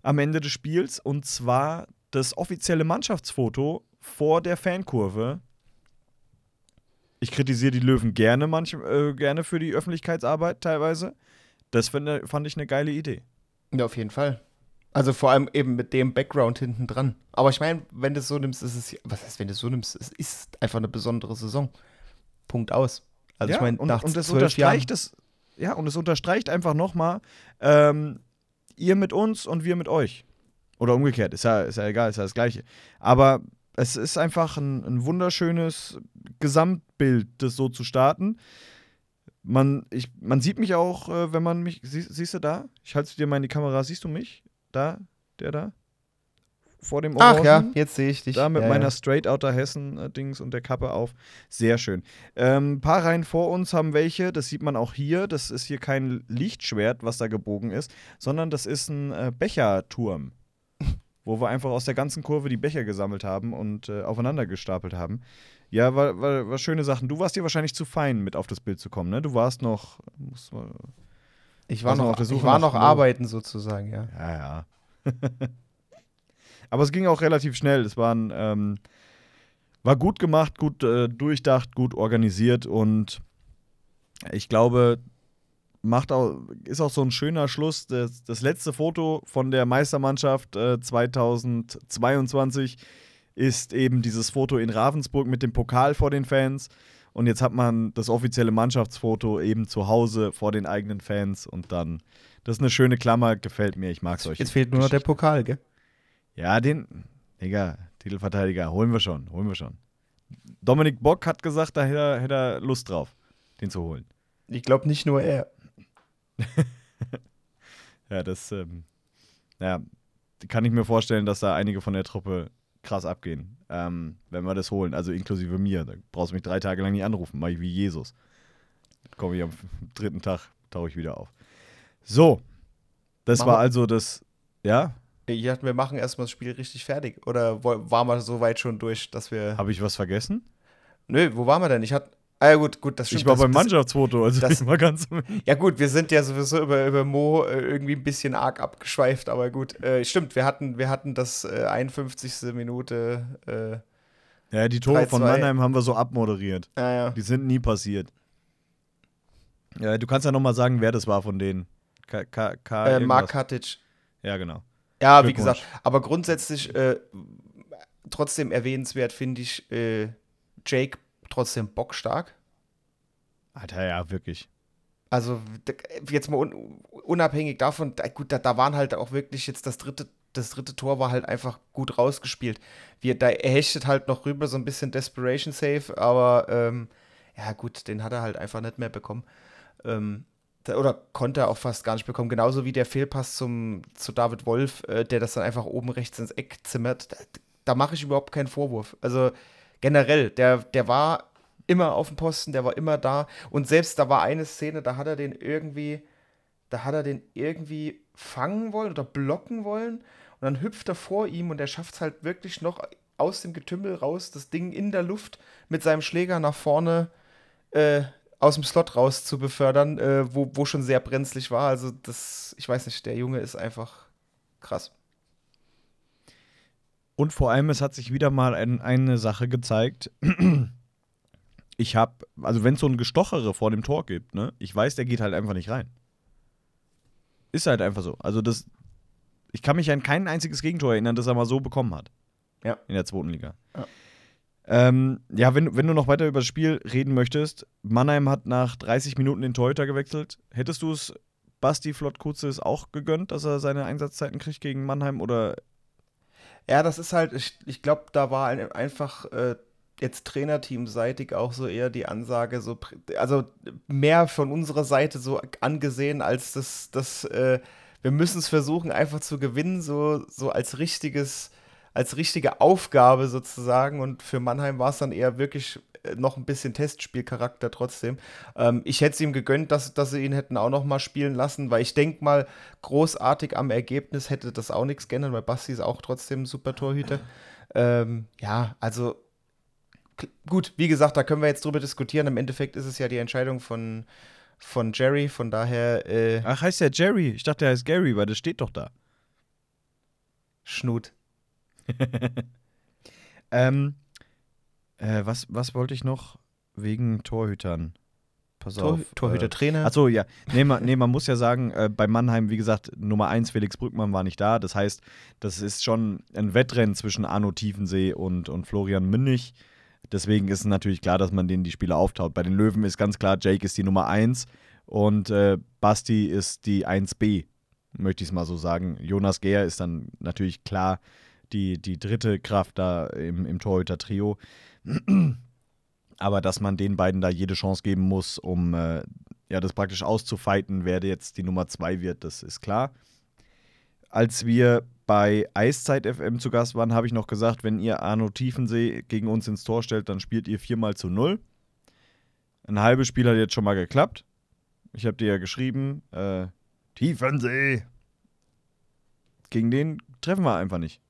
[SPEAKER 1] am Ende des Spiels und zwar das offizielle Mannschaftsfoto vor der Fankurve ich kritisiere die Löwen gerne, manch, äh, gerne für die Öffentlichkeitsarbeit teilweise. Das find, fand ich eine geile Idee.
[SPEAKER 2] Ja, auf jeden Fall. Also vor allem eben mit dem Background hinten dran. Aber ich meine, wenn du es so nimmst, ist es, was heißt, wenn du es so nimmst, es ist einfach eine besondere Saison. Punkt aus.
[SPEAKER 1] Also ja, ich meine, und, und das unterstreicht das, ja, und es unterstreicht einfach nochmal, ähm, ihr mit uns und wir mit euch. Oder umgekehrt, ist ja, ist ja egal, ist ja das Gleiche. Aber es ist einfach ein, ein wunderschönes Gesamtbild, das so zu starten. Man, ich, man sieht mich auch, äh, wenn man mich. Sie, siehst du da? Ich halte dir mal in die Kamera. Siehst du mich? Da? Der da? Vor dem
[SPEAKER 2] Orangen. Ach ja, jetzt sehe ich dich.
[SPEAKER 1] Da mit
[SPEAKER 2] ja,
[SPEAKER 1] meiner
[SPEAKER 2] ja.
[SPEAKER 1] Straight Outer Hessen-Dings und der Kappe auf. Sehr schön. Ein ähm, paar Reihen vor uns haben welche. Das sieht man auch hier. Das ist hier kein Lichtschwert, was da gebogen ist, sondern das ist ein äh, Becherturm wo wir einfach aus der ganzen Kurve die Becher gesammelt haben und äh, aufeinander gestapelt haben. Ja, war, war, war, schöne Sachen. Du warst dir wahrscheinlich zu fein, mit auf das Bild zu kommen, ne? Du warst noch. Musst,
[SPEAKER 2] ich war noch, auf der Suche ich war noch arbeiten sozusagen, ja.
[SPEAKER 1] Ja, ja. *laughs* Aber es ging auch relativ schnell. Es waren, ähm, war gut gemacht, gut äh, durchdacht, gut organisiert und ich glaube, macht auch, ist auch so ein schöner Schluss. Das, das letzte Foto von der Meistermannschaft äh, 2022 ist eben dieses Foto in Ravensburg mit dem Pokal vor den Fans. Und jetzt hat man das offizielle Mannschaftsfoto eben zu Hause vor den eigenen Fans. Und dann, das ist eine schöne Klammer, gefällt mir. Ich mag es euch.
[SPEAKER 2] Jetzt fehlt nur noch der Pokal, gell?
[SPEAKER 1] Ja, den, Digga, Titelverteidiger, holen wir schon, holen wir schon. Dominik Bock hat gesagt, da hätte er, hätte er Lust drauf, den zu holen.
[SPEAKER 2] Ich glaube nicht nur er. *laughs*
[SPEAKER 1] ja, das, ähm, ja, kann ich mir vorstellen, dass da einige von der Truppe krass abgehen, ähm, wenn wir das holen. Also inklusive mir. Da brauchst du mich drei Tage lang nicht anrufen. Mach ich wie Jesus. Komme ich am *laughs* dritten Tag, tauche ich wieder auf. So. Das machen war also das, ja?
[SPEAKER 2] Ich dachte, wir machen erstmal das Spiel richtig fertig. Oder waren wir so weit schon durch, dass wir.
[SPEAKER 1] Habe ich was vergessen?
[SPEAKER 2] Nö, wo waren wir denn? Ich hatte Ah ja, gut, gut, das
[SPEAKER 1] stimmt. Ich war
[SPEAKER 2] das,
[SPEAKER 1] beim Mannschaftsfoto, also
[SPEAKER 2] das, *laughs*
[SPEAKER 1] war ganz.
[SPEAKER 2] Ja, gut, wir sind ja sowieso über, über Mo äh, irgendwie ein bisschen arg abgeschweift, aber gut. Äh, stimmt, wir hatten, wir hatten das äh, 51. Minute.
[SPEAKER 1] Äh, ja, die Tore von Mannheim haben wir so abmoderiert.
[SPEAKER 2] Ah, ja.
[SPEAKER 1] Die sind nie passiert. Ja, du kannst ja nochmal sagen, wer das war von denen. K K K
[SPEAKER 2] Mark Katic.
[SPEAKER 1] Ja, genau.
[SPEAKER 2] Ja, wie gesagt, aber grundsätzlich äh, trotzdem erwähnenswert finde ich Jake trotzdem bockstark.
[SPEAKER 1] Alter, ja, wirklich.
[SPEAKER 2] Also jetzt mal un unabhängig davon, da, gut, da, da, waren halt auch wirklich jetzt das dritte, das dritte Tor war halt einfach gut rausgespielt. Wir, da, hechtet halt noch rüber so ein bisschen Desperation Save, aber ähm, ja gut, den hat er halt einfach nicht mehr bekommen. Ähm, da, oder konnte er auch fast gar nicht bekommen. Genauso wie der Fehlpass zum, zu David Wolf, äh, der das dann einfach oben rechts ins Eck zimmert. Da, da mache ich überhaupt keinen Vorwurf. Also generell, der, der war immer auf dem Posten, der war immer da. Und selbst da war eine Szene, da hat er den irgendwie, da hat er den irgendwie fangen wollen oder blocken wollen. Und dann hüpft er vor ihm und er schafft es halt wirklich noch aus dem Getümmel raus, das Ding in der Luft mit seinem Schläger nach vorne äh, aus dem Slot raus zu befördern, äh, wo, wo schon sehr brenzlig war. Also das, ich weiß nicht, der Junge ist einfach krass.
[SPEAKER 1] Und vor allem, es hat sich wieder mal ein, eine Sache gezeigt. *clears throat* Ich habe, also wenn es so ein Gestochere vor dem Tor gibt, ne, ich weiß, der geht halt einfach nicht rein. Ist halt einfach so. Also das, ich kann mich an kein einziges Gegentor erinnern, das er mal so bekommen hat.
[SPEAKER 2] Ja.
[SPEAKER 1] In der zweiten Liga.
[SPEAKER 2] Ja.
[SPEAKER 1] Ähm, ja, wenn, wenn du noch weiter über das Spiel reden möchtest, Mannheim hat nach 30 Minuten den Torhüter gewechselt. Hättest du es Basti Flott Kutzes auch gegönnt, dass er seine Einsatzzeiten kriegt gegen Mannheim oder
[SPEAKER 2] Ja, das ist halt, ich, ich glaube, da war ein, einfach äh, jetzt trainerteamseitig auch so eher die Ansage, so, also mehr von unserer Seite so angesehen, als das, das äh, wir müssen es versuchen, einfach zu gewinnen, so, so als richtiges, als richtige Aufgabe sozusagen. Und für Mannheim war es dann eher wirklich noch ein bisschen Testspielcharakter trotzdem. Ähm, ich hätte es ihm gegönnt, dass, dass sie ihn hätten auch noch mal spielen lassen, weil ich denke mal, großartig am Ergebnis hätte das auch nichts geändert, weil Basti ist auch trotzdem ein super Torhüter. Ähm, ja, also gut, wie gesagt, da können wir jetzt drüber diskutieren. Im Endeffekt ist es ja die Entscheidung von, von Jerry, von daher äh,
[SPEAKER 1] Ach, heißt der Jerry? Ich dachte, er heißt Gary, weil das steht doch da.
[SPEAKER 2] Schnut. *laughs*
[SPEAKER 1] Ähm, äh, was, was wollte ich noch? Wegen Torhütern. Pass
[SPEAKER 2] Tor,
[SPEAKER 1] auf. Äh,
[SPEAKER 2] Torhüter-Trainer.
[SPEAKER 1] Achso, ja. Nee, man, nee, man muss ja sagen, äh, bei Mannheim, wie gesagt, Nummer 1 Felix Brückmann war nicht da. Das heißt, das ist schon ein Wettrennen zwischen Arno Tiefensee und, und Florian Münnig. Deswegen ist es natürlich klar, dass man denen die Spieler auftaut. Bei den Löwen ist ganz klar, Jake ist die Nummer 1 und äh, Basti ist die 1b, möchte ich es mal so sagen. Jonas Gehr ist dann natürlich klar die, die dritte Kraft da im, im Torhüter-Trio. Aber dass man den beiden da jede Chance geben muss, um äh, ja, das praktisch auszufighten, wer jetzt die Nummer 2 wird, das ist klar. Als wir bei Eiszeit FM zu Gast waren, habe ich noch gesagt, wenn ihr Arno Tiefensee gegen uns ins Tor stellt, dann spielt ihr viermal zu null. Ein halbes Spiel hat jetzt schon mal geklappt. Ich habe dir ja geschrieben, äh, Tiefensee. Gegen den treffen wir einfach nicht.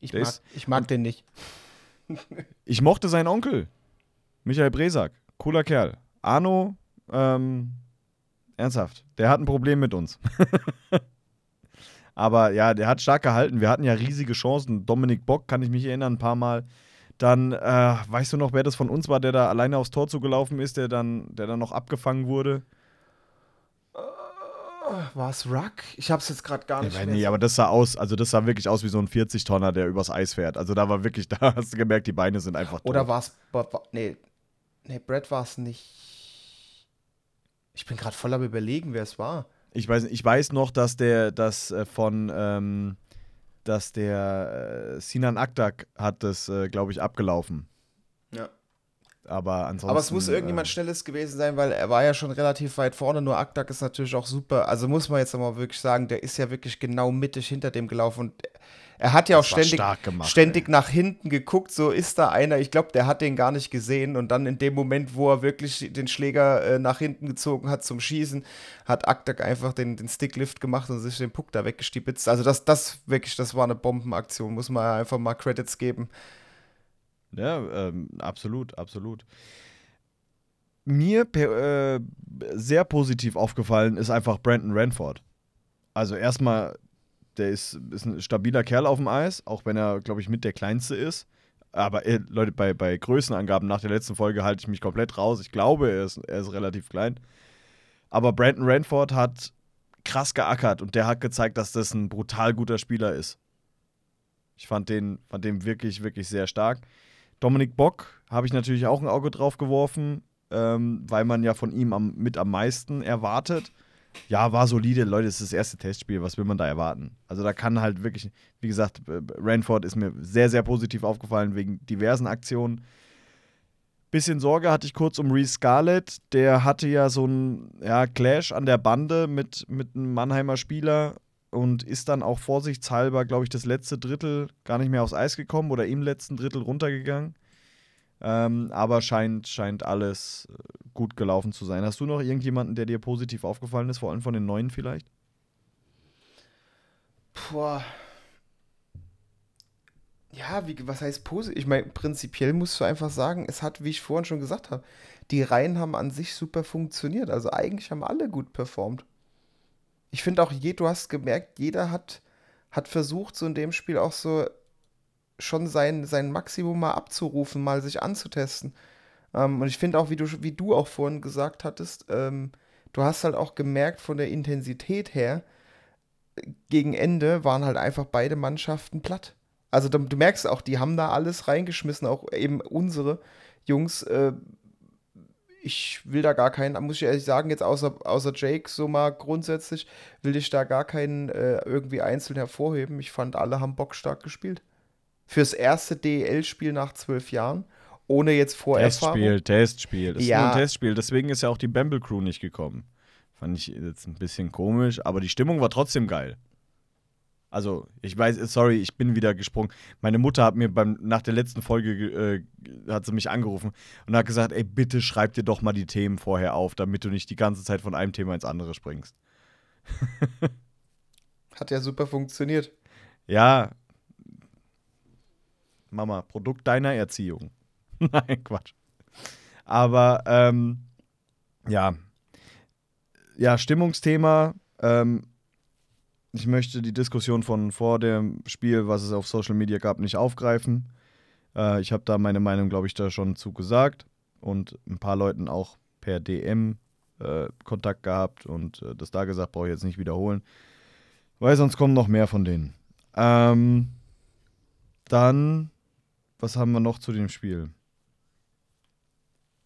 [SPEAKER 2] ich, mag, ich mag den nicht.
[SPEAKER 1] Ich mochte seinen Onkel, Michael Bresak. Cooler Kerl. Arno, ähm, ernsthaft, der hat ein Problem mit uns. *laughs* Aber ja, der hat stark gehalten. Wir hatten ja riesige Chancen. Dominik Bock, kann ich mich erinnern, ein paar Mal. Dann, äh, weißt du noch, wer das von uns war, der da alleine aufs Tor zugelaufen ist, der dann, der dann noch abgefangen wurde?
[SPEAKER 2] War es Ruck? Ich habe es jetzt gerade gar nicht
[SPEAKER 1] Ja, nee, aber das sah aus, also das sah wirklich aus wie so ein 40-Tonner, der übers Eis fährt. Also da war wirklich, *laughs* da hast du gemerkt, die Beine sind einfach tot.
[SPEAKER 2] Oder war es. Nee, nee, Brad war es nicht. Ich bin gerade voll am Überlegen, wer es war.
[SPEAKER 1] Ich weiß, ich weiß noch, dass der, dass äh, von, ähm, dass der äh, Sinan Aktak hat das, äh, glaube ich, abgelaufen. Aber ansonsten.
[SPEAKER 2] Aber es muss irgendjemand
[SPEAKER 1] äh,
[SPEAKER 2] Schnelles gewesen sein, weil er war ja schon relativ weit vorne. Nur Aktak ist natürlich auch super. Also muss man jetzt mal wirklich sagen, der ist ja wirklich genau mittig hinter dem gelaufen. Und er hat ja auch ständig,
[SPEAKER 1] gemacht,
[SPEAKER 2] ständig nach hinten geguckt. So ist da einer. Ich glaube, der hat den gar nicht gesehen. Und dann in dem Moment, wo er wirklich den Schläger äh, nach hinten gezogen hat zum Schießen, hat Aktak einfach den, den Sticklift gemacht und sich den Puck da weggestibitzt. Also das, das wirklich, das war eine Bombenaktion. Muss man einfach mal Credits geben.
[SPEAKER 1] Ja, ähm, absolut, absolut. Mir äh, sehr positiv aufgefallen ist einfach Brandon Ranford. Also erstmal, der ist, ist ein stabiler Kerl auf dem Eis, auch wenn er, glaube ich, mit der kleinste ist. Aber äh, Leute, bei, bei Größenangaben nach der letzten Folge halte ich mich komplett raus. Ich glaube, er ist, er ist relativ klein. Aber Brandon Ranford hat krass geackert und der hat gezeigt, dass das ein brutal guter Spieler ist. Ich fand den, fand den wirklich, wirklich sehr stark. Dominik Bock habe ich natürlich auch ein Auge drauf geworfen, ähm, weil man ja von ihm am, mit am meisten erwartet. Ja, war solide, Leute, es ist das erste Testspiel, was will man da erwarten? Also da kann halt wirklich, wie gesagt, äh, Ranford ist mir sehr, sehr positiv aufgefallen wegen diversen Aktionen. Bisschen Sorge hatte ich kurz um Reese Scarlett, der hatte ja so einen ja, Clash an der Bande mit, mit einem Mannheimer Spieler und ist dann auch vorsichtshalber, glaube ich, das letzte Drittel gar nicht mehr aufs Eis gekommen oder im letzten Drittel runtergegangen. Ähm, aber scheint, scheint alles äh, gut gelaufen zu sein. Hast du noch irgendjemanden, der dir positiv aufgefallen ist, vor allem von den Neuen vielleicht?
[SPEAKER 2] Boah. Ja, wie, was heißt positiv? Ich meine, prinzipiell musst du einfach sagen, es hat, wie ich vorhin schon gesagt habe, die Reihen haben an sich super funktioniert. Also eigentlich haben alle gut performt. Ich finde auch, je, du hast gemerkt, jeder hat, hat versucht, so in dem Spiel auch so schon sein, sein Maximum mal abzurufen, mal sich anzutesten. Ähm, und ich finde auch, wie du, wie du auch vorhin gesagt hattest, ähm, du hast halt auch gemerkt von der Intensität her, gegen Ende waren halt einfach beide Mannschaften platt. Also du, du merkst auch, die haben da alles reingeschmissen, auch eben unsere Jungs. Äh, ich will da gar keinen, muss ich ehrlich sagen, jetzt außer, außer Jake so mal grundsätzlich, will ich da gar keinen äh, irgendwie einzeln hervorheben. Ich fand, alle haben bockstark gespielt. Fürs erste DEL-Spiel nach zwölf Jahren, ohne jetzt Vorerfahrung.
[SPEAKER 1] Testspiel, Testspiel. Das
[SPEAKER 2] Ja.
[SPEAKER 1] ist nur ein Testspiel, deswegen ist ja auch die Bamble Crew nicht gekommen. Fand ich jetzt ein bisschen komisch, aber die Stimmung war trotzdem geil. Also, ich weiß, sorry, ich bin wieder gesprungen. Meine Mutter hat mir beim, nach der letzten Folge, ge- äh, hat sie mich angerufen und hat gesagt, ey, bitte schreib dir doch mal die Themen vorher auf, damit du nicht die ganze Zeit von einem Thema ins andere springst. *laughs*
[SPEAKER 2] Hat ja super funktioniert.
[SPEAKER 1] Ja, Mama, Produkt deiner Erziehung. *laughs* Nein, Quatsch. Aber, ähm, ja. Ja, Stimmungsthema. Ähm, ich möchte die Diskussion von vor dem Spiel, was es auf Social Media gab, nicht aufgreifen. Äh, ich habe da meine Meinung, glaube ich, da schon zu gesagt und ein paar Leuten auch per DM äh, Kontakt gehabt und äh, das da gesagt, brauche ich jetzt nicht wiederholen, weil sonst kommen noch mehr von denen. Ähm, dann, was haben wir noch zu dem Spiel?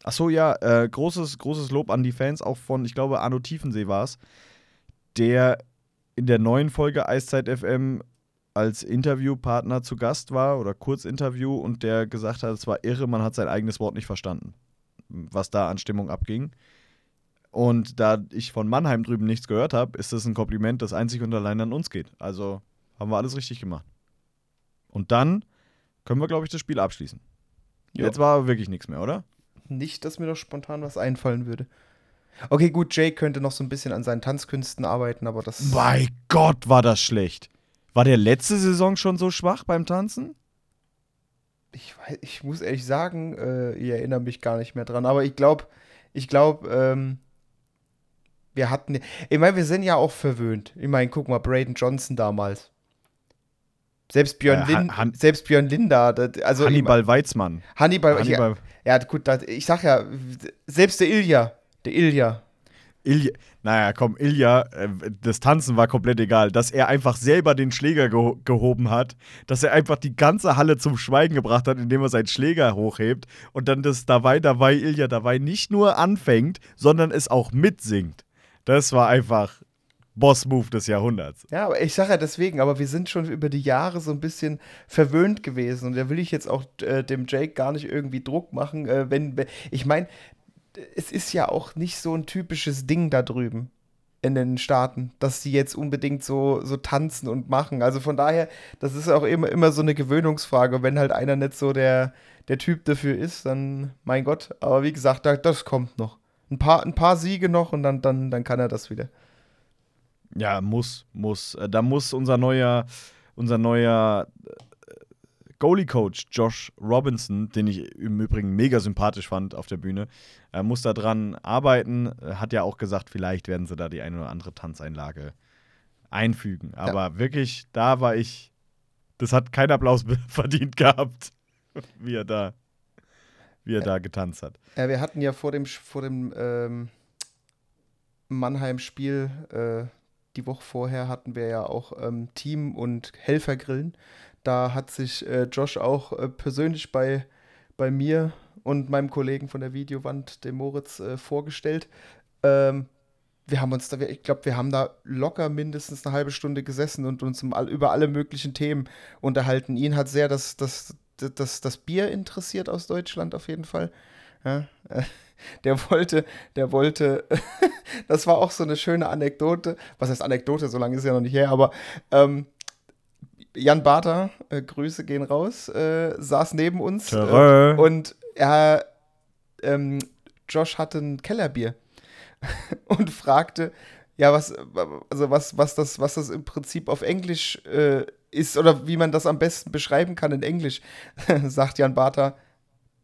[SPEAKER 1] Achso, ja, äh, großes, großes Lob an die Fans, auch von, ich glaube, Arno Tiefensee war es, der in der neuen Folge Eiszeit FM als Interviewpartner zu Gast war oder Kurzinterview und der gesagt hat, es war irre, man hat sein eigenes Wort nicht verstanden, was da an Stimmung abging. Und da ich von Mannheim drüben nichts gehört habe, ist das ein Kompliment, das einzig und allein an uns geht. Also haben wir alles richtig gemacht. Und dann können wir, glaube ich, das Spiel abschließen.
[SPEAKER 2] Ja.
[SPEAKER 1] Jetzt war wirklich nichts mehr, oder?
[SPEAKER 2] Nicht, dass mir doch spontan was einfallen würde. Okay, gut, Jake könnte noch so ein bisschen an seinen Tanzkünsten arbeiten, aber das.
[SPEAKER 1] Bei Gott, war das schlecht. War der letzte Saison schon so schwach beim Tanzen?
[SPEAKER 2] Ich, weiß, ich muss ehrlich sagen, äh, ich erinnere mich gar nicht mehr dran. Aber ich glaube, ich glaube, ähm, wir hatten. Ich meine, wir sind ja auch verwöhnt. Ich meine, guck mal, Braden Johnson damals. Selbst Björn,
[SPEAKER 1] Äh, Han-
[SPEAKER 2] selbst Björn Linder, das, also
[SPEAKER 1] Hannibal Weizmann.
[SPEAKER 2] Ich, Hannibal,
[SPEAKER 1] Hannibal.
[SPEAKER 2] Ja, ja, gut, das, ich sag ja, selbst der Ilja, der Ilja,
[SPEAKER 1] Ilja, naja, komm, Ilja, äh, das Tanzen war komplett egal. Dass er einfach selber den Schläger geho gehoben hat, dass er einfach die ganze Halle zum Schweigen gebracht hat, indem er seinen Schläger hochhebt und dann das dabei, dabei, Ilja dabei nicht nur anfängt, sondern es auch mitsingt. Das war einfach Boss-Move des Jahrhunderts.
[SPEAKER 2] Ja, aber ich sage ja deswegen, aber wir sind schon über die Jahre so ein bisschen verwöhnt gewesen und da will ich jetzt auch äh, dem Jake gar nicht irgendwie Druck machen, äh, wenn, wenn- ich meine, es ist ja auch nicht so ein typisches Ding da drüben in den Staaten, dass die jetzt unbedingt so, so tanzen und machen. Also von daher, das ist auch immer, immer so eine Gewöhnungsfrage. Wenn halt einer nicht so der, der Typ dafür ist, dann, mein Gott. Aber wie gesagt, da, das kommt noch. Ein paar, ein paar Siege noch und dann, dann, dann kann er das wieder.
[SPEAKER 1] Ja, muss, muss. Äh, Da muss unser neuer, unser neuer Goalie-Coach Josh Robinson, den ich im Übrigen mega sympathisch fand auf der Bühne, äh, muss da dran arbeiten. Äh, Hat ja auch gesagt, vielleicht werden sie da die eine oder andere Tanzeinlage einfügen. Aber wirklich, da war ich, das hat kein Applaus *laughs* verdient gehabt, *laughs* wie er da, wie er da getanzt hat.
[SPEAKER 2] Ja, wir hatten ja vor dem, vor dem ähm, Mannheim-Spiel, äh, die Woche vorher, hatten wir ja auch ähm, Team- und Helfergrillen. Da hat sich äh, Josh auch äh, persönlich bei, bei mir und meinem Kollegen von der Videowand, dem Moritz, äh, vorgestellt. Ähm, wir haben uns da, ich glaube, wir haben da locker mindestens eine halbe Stunde gesessen und uns um über alle möglichen Themen unterhalten. Ihn hat sehr das, das, das, das Bier interessiert aus Deutschland auf jeden Fall. Ja, äh, *laughs* der wollte, der wollte, *laughs* das war auch so eine schöne Anekdote. Was heißt Anekdote? So lange ist ja noch nicht her, aber ähm, Jan Barter, äh, Grüße gehen raus, äh, saß neben uns äh, und er, ähm, Josh hatte ein Kellerbier *laughs* und fragte, ja, was, also was, was das, was das im Prinzip auf Englisch äh, ist oder wie man das am besten beschreiben kann in Englisch, *laughs* sagt Jan Barter,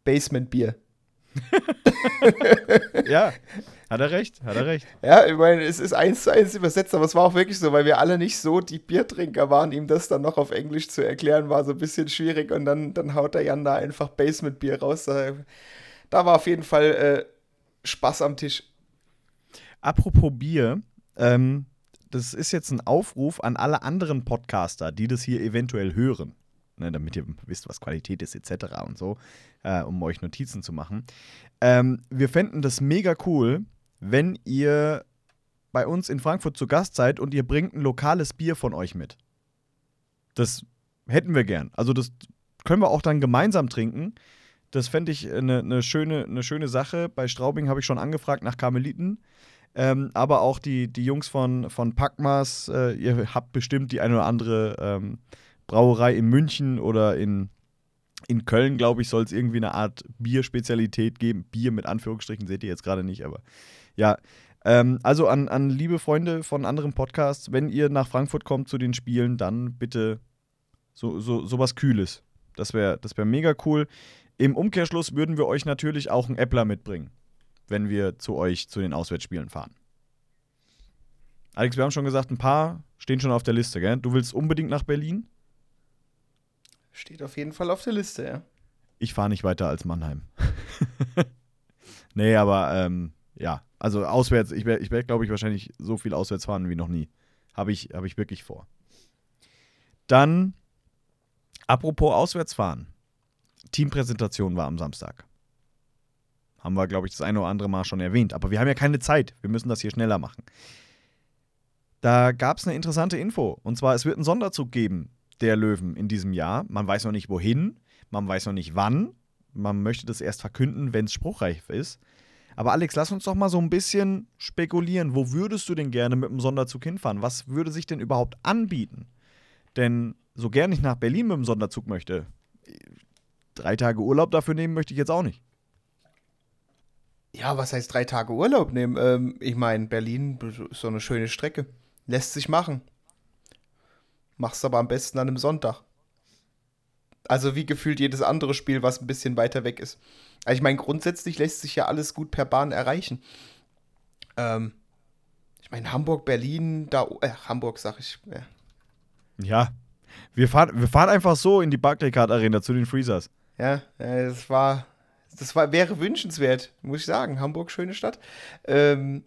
[SPEAKER 2] Basement Bier. *laughs*
[SPEAKER 1] Ja, Hat er recht, hat er recht.
[SPEAKER 2] Ja, ich meine, es ist eins zu eins übersetzt, aber es war auch wirklich so, weil wir alle nicht so die Biertrinker waren, ihm das dann noch auf Englisch zu erklären, war so ein bisschen schwierig und dann, dann haut der Jan da einfach Basement-Bier raus. Da, da, war auf jeden Fall äh, Spaß am Tisch.
[SPEAKER 1] Apropos Bier, ähm, das ist jetzt ein Aufruf an alle anderen Podcaster, die das hier eventuell hören, ne, damit ihr wisst, was Qualität ist etc. und so, äh, um euch Notizen zu machen. Ähm, wir fänden das mega cool, wenn ihr bei uns in Frankfurt zu Gast seid und ihr bringt ein lokales Bier von euch mit. Das hätten wir gern. Also das können wir auch dann gemeinsam trinken. Das fände ich eine, eine, schöne, eine schöne Sache. Bei Straubing habe ich schon angefragt nach Karmeliten. Ähm, aber auch die, die Jungs von, von Packmas, äh, ihr habt bestimmt die eine oder andere ähm, Brauerei in München oder in, in Köln, glaube ich, soll es irgendwie eine Art Bierspezialität geben. Bier mit Anführungsstrichen seht ihr jetzt gerade nicht, aber ja. Ähm, also an, an liebe Freunde von anderen Podcasts, wenn ihr nach Frankfurt kommt zu den Spielen, dann bitte so, so, so was Kühles. Das wäre das wär mega cool. Im Umkehrschluss würden wir euch natürlich auch einen Äppler mitbringen, wenn wir zu euch zu den Auswärtsspielen fahren. Alex, wir haben schon gesagt, ein paar stehen schon auf der Liste, gell? Du willst unbedingt nach Berlin?
[SPEAKER 2] Steht auf jeden Fall auf der Liste, ja.
[SPEAKER 1] Ich fahre nicht weiter als Mannheim. *laughs* nee, aber ähm, ja, also auswärts, ich werde, ich werd, glaube ich, wahrscheinlich so viel auswärts fahren wie noch nie. Habe ich, hab ich wirklich vor. Dann, apropos Auswärtsfahren. Teampräsentation war am Samstag. Haben wir, glaube ich, das eine oder andere Mal schon erwähnt. Aber wir haben ja keine Zeit. Wir müssen das hier schneller machen. Da gab es eine interessante Info. Und zwar, es wird einen Sonderzug geben, der Löwen, in diesem Jahr. Man weiß noch nicht wohin, man weiß noch nicht wann. Man möchte das erst verkünden, wenn es spruchreif ist. Aber Alex, lass uns doch mal so ein bisschen spekulieren. Wo würdest du denn gerne mit dem Sonderzug hinfahren? Was würde sich denn überhaupt anbieten? Denn so gern ich nach Berlin mit dem Sonderzug möchte, drei Tage Urlaub dafür nehmen möchte ich jetzt auch nicht.
[SPEAKER 2] Ja, was heißt drei Tage Urlaub nehmen? Ähm, ich meine, Berlin ist so eine schöne Strecke. Lässt sich machen. Machst aber am besten an einem Sonntag. Also wie gefühlt jedes andere Spiel, was ein bisschen weiter weg ist. Also ich meine, grundsätzlich lässt sich ja alles gut per Bahn erreichen. Ähm, ich meine, Hamburg, Berlin, da, äh, Hamburg sag ich.
[SPEAKER 1] Ja. ja. Wir fahren, wir fahren einfach so in die Barclaycard Arena zu den Freezers.
[SPEAKER 2] Ja, äh, das war, das war, wäre wünschenswert, muss ich sagen. Hamburg, schöne Stadt. Ähm,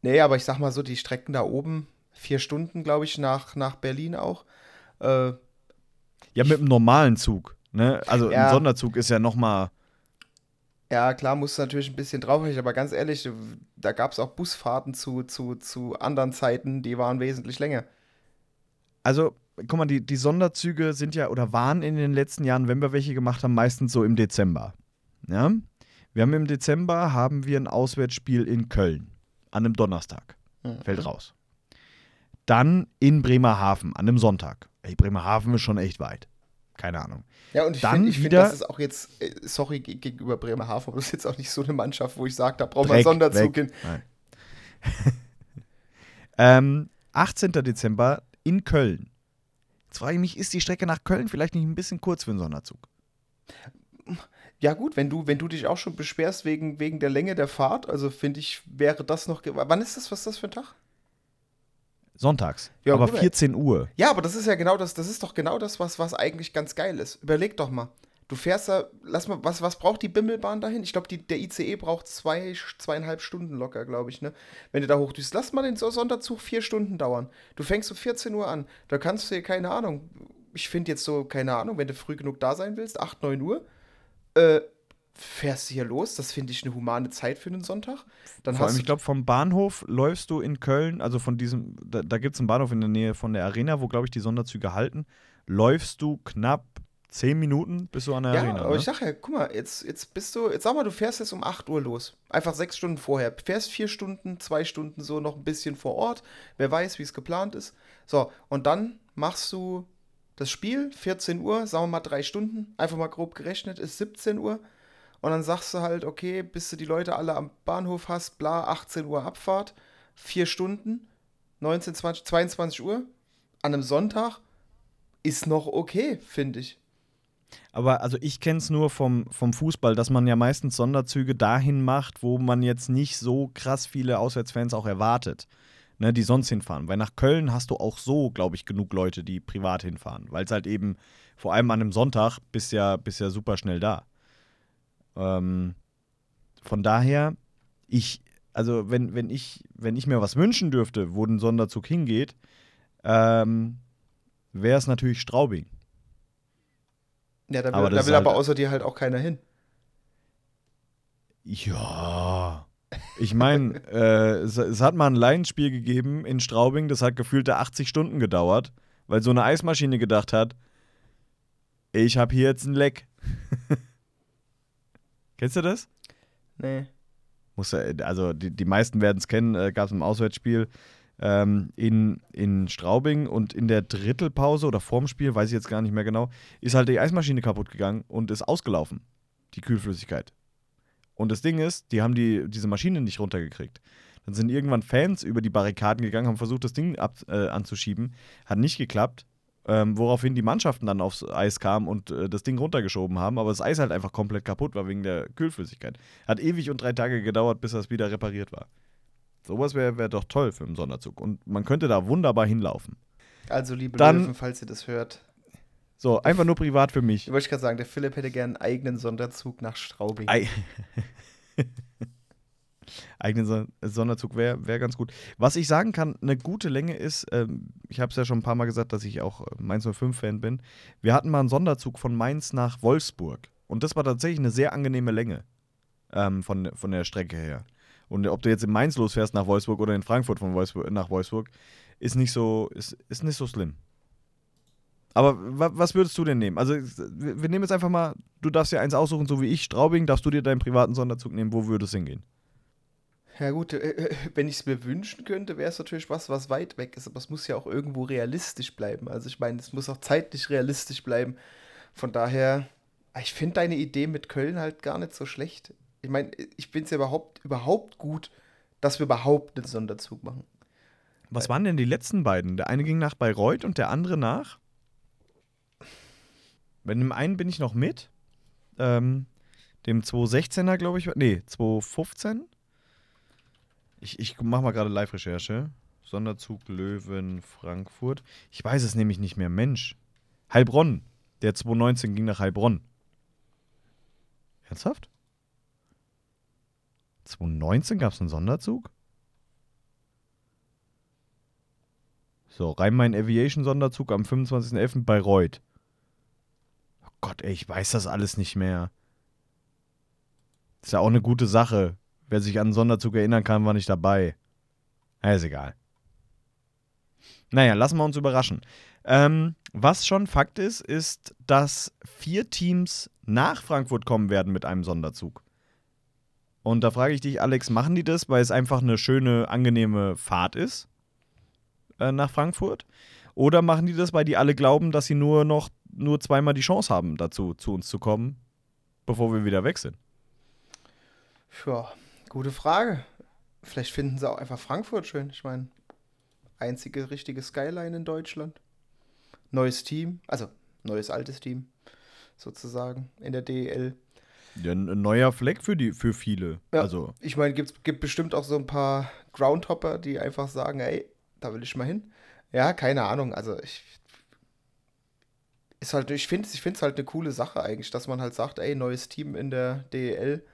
[SPEAKER 2] nee, aber ich sag mal so, die Strecken da oben, vier Stunden, glaube ich, nach, nach Berlin auch. Äh,
[SPEAKER 1] ja, mit einem normalen Zug. Ne? Also ja. ein Sonderzug ist ja noch mal
[SPEAKER 2] ja, klar, musst du natürlich ein bisschen draufrechnen, aber ganz ehrlich, da gab es auch Busfahrten zu, zu, zu anderen Zeiten, die waren wesentlich länger.
[SPEAKER 1] Also, guck mal, die, die Sonderzüge sind ja oder waren in den letzten Jahren, wenn wir welche gemacht haben, meistens so im Dezember. Ja? Wir haben im Dezember haben wir ein Auswärtsspiel in Köln an einem Donnerstag. Mhm. Fällt raus. Dann in Bremerhaven an einem Sonntag. Ey, Bremerhaven ist schon echt weit keine Ahnung.
[SPEAKER 2] Ja, und ich finde, find, das ist auch jetzt, äh, sorry, gegenüber Bremerhaven, aber das ist jetzt auch nicht so eine Mannschaft, wo ich sage, da braucht man Sonderzug hin. *laughs*
[SPEAKER 1] ähm, 18. Dezember in Köln. Jetzt frage ich mich, ist die Strecke nach Köln vielleicht nicht ein bisschen kurz für einen Sonderzug?
[SPEAKER 2] Ja, gut, wenn du, wenn du dich auch schon beschwerst wegen, wegen der Länge der Fahrt, also finde ich, wäre das noch. Wann ist das? Was ist das für ein Tag?
[SPEAKER 1] Sonntags. Ja, aber gut, 14 Uhr.
[SPEAKER 2] Ja, aber das ist ja genau das, das ist doch genau das, was, was eigentlich ganz geil ist. Überleg doch mal. Du fährst da, lass mal, was, was braucht die Bimmelbahn dahin? Ich glaube, der ICE braucht zwei, zweieinhalb Stunden locker, glaube ich, ne? Wenn du da hochdüst, lass mal den Sonderzug vier Stunden dauern. Du fängst um 14 Uhr an. Da kannst du dir, keine Ahnung, ich finde jetzt so, keine Ahnung, wenn du früh genug da sein willst, 8, 9 Uhr, äh, fährst du hier los. Das finde ich eine humane Zeit für einen Sonntag.
[SPEAKER 1] Dann Vor allem, ich glaube, vom Bahnhof läufst du in Köln, also von diesem, da, da gibt es einen Bahnhof in der Nähe von der Arena, wo, glaube ich, die Sonderzüge halten. Läufst du knapp zehn Minuten bis du an der
[SPEAKER 2] ja,
[SPEAKER 1] Arena.
[SPEAKER 2] Aber ne? ich sage ja, guck mal, jetzt, jetzt bist du, jetzt sag mal, du fährst jetzt um 8 Uhr los. Einfach sechs Stunden vorher. Fährst vier Stunden, zwei Stunden so noch ein bisschen vor Ort. Wer weiß, wie es geplant ist. So, und dann machst du das Spiel, 14 Uhr, sagen wir mal drei Stunden, einfach mal grob gerechnet, ist 17 Uhr. Und dann sagst du halt, okay, bis du die Leute alle am Bahnhof hast, bla, 18 Uhr Abfahrt, vier Stunden, 19, 20, 22 Uhr, an einem Sonntag, ist noch okay, finde ich.
[SPEAKER 1] Aber also ich kenne es nur vom, vom Fußball, dass man ja meistens Sonderzüge dahin macht, wo man jetzt nicht so krass viele Auswärtsfans auch erwartet, ne, die sonst hinfahren. Weil nach Köln hast du auch so, glaube ich, genug Leute, die privat hinfahren. Weil es halt eben, vor allem an einem Sonntag, bist ja, bist ja super schnell da. Ähm, von daher, ich, also wenn, wenn, ich, wenn ich mir was wünschen dürfte, wo ein Sonderzug hingeht, ähm, wäre es natürlich Straubing.
[SPEAKER 2] Ja, da will,
[SPEAKER 1] Aber
[SPEAKER 2] da will
[SPEAKER 1] halt-
[SPEAKER 2] aber außer dir halt auch keiner hin.
[SPEAKER 1] Ja. Ich meine, *laughs* äh, es, es hat mal ein Laienspiel gegeben in Straubing, das hat gefühlte 80 Stunden gedauert, weil so eine Eismaschine gedacht hat, ich habe hier jetzt ein Leck. *laughs* Kennst du das?
[SPEAKER 2] Nee.
[SPEAKER 1] Muss, ja- also die, die meisten werden es kennen, äh, gab es im Auswärtsspiel ähm, in, in Straubing und in der Drittelpause oder vorm Spiel, weiß ich jetzt gar nicht mehr genau, ist halt die Eismaschine kaputt gegangen und ist ausgelaufen, die Kühlflüssigkeit. Und das Ding ist, die haben die, diese Maschine nicht runtergekriegt. Dann sind irgendwann Fans über die Barrikaden gegangen, haben versucht, das Ding ab, äh, anzuschieben. Hat nicht geklappt. Ähm, woraufhin die Mannschaften dann aufs Eis kamen und äh, das Ding runtergeschoben haben. Aber das Eis halt einfach komplett kaputt war wegen der Kühlflüssigkeit. Hat ewig und drei Tage gedauert, bis das wieder repariert war. Sowas wäre wär doch toll für einen Sonderzug. Und man könnte da wunderbar hinlaufen.
[SPEAKER 2] Also, liebe
[SPEAKER 1] Dann-
[SPEAKER 2] Löwen, falls ihr das hört.
[SPEAKER 1] So, einfach nur privat für mich.
[SPEAKER 2] Ich wollte gerade sagen, der Philipp hätte gern einen eigenen Sonderzug nach Straubing. *laughs*
[SPEAKER 1] Ei Eigenen Son Sonderzug wäre wär ganz gut. Was ich sagen kann, eine gute Länge ist, ähm, ich habe es ja schon ein paar Mal gesagt, dass ich auch Mainz 05-Fan bin. Wir hatten mal einen Sonderzug von Mainz nach Wolfsburg. Und das war tatsächlich eine sehr angenehme Länge ähm, von, von der Strecke her. Und ob du jetzt in Mainz losfährst nach Wolfsburg oder in Frankfurt von Wolfsburg, nach Wolfsburg, ist nicht so, ist, ist nicht so schlimm. Aber wa was würdest du denn nehmen? Also, wir, nehmen jetzt einfach mal, du darfst dir eins aussuchen, so wie ich, Straubing, darfst du dir deinen privaten Sonderzug nehmen, wo würdest du hingehen?
[SPEAKER 2] Ja gut, äh, äh, wenn ich es mir wünschen könnte, wäre es natürlich was, was weit weg ist, aber es muss ja auch irgendwo realistisch bleiben. Also ich meine, es muss auch zeitlich realistisch bleiben. Von daher, ich finde deine Idee mit Köln halt gar nicht so schlecht. Ich meine, ich finde es ja überhaupt, überhaupt gut, dass wir überhaupt einen Sonderzug machen.
[SPEAKER 1] Was waren denn die letzten beiden? Der eine ging nach Bayreuth und der andere nach? Bei dem einen bin ich noch mit. Ähm, dem 216er, glaube ich. Nee, 215. Ich, ich mache mal gerade Live-Recherche. Sonderzug Löwen Frankfurt. Ich weiß es nämlich nicht mehr. Mensch. Heilbronn. Der 219 ging nach Heilbronn. Ernsthaft? 2019 gab es einen Sonderzug? So, Rhein-Main Aviation Sonderzug am 25.11. Bayreuth. Oh Gott, ey, ich weiß das alles nicht mehr. Ist ja auch eine gute Sache. Wer sich an einen Sonderzug erinnern kann, war nicht dabei. Na, ist egal. Naja, lassen wir uns überraschen. Ähm, was schon Fakt ist, ist, dass vier Teams nach Frankfurt kommen werden mit einem Sonderzug. Und da frage ich dich, Alex, machen die das, weil es einfach eine schöne, angenehme Fahrt ist? äh, nach Frankfurt? Oder machen die das, weil die alle glauben, dass sie nur noch nur zweimal die Chance haben, dazu zu uns zu kommen, bevor wir wieder weg sind?
[SPEAKER 2] Ja, gute Frage. Vielleicht finden sie auch einfach Frankfurt schön. Ich meine, einzige richtige Skyline in Deutschland. Neues Team, also neues altes Team sozusagen in der DEL.
[SPEAKER 1] Ja, ein neuer Fleck für die für viele.
[SPEAKER 2] Ja.
[SPEAKER 1] Also
[SPEAKER 2] Ich meine, gibt gibt bestimmt auch so ein paar Groundhopper, die einfach sagen, ey, da will ich mal hin. Ja, keine Ahnung. Also ich ist halt, ich finde ich finde es halt eine coole Sache eigentlich, dass man halt sagt, ey, neues Team in der DEL,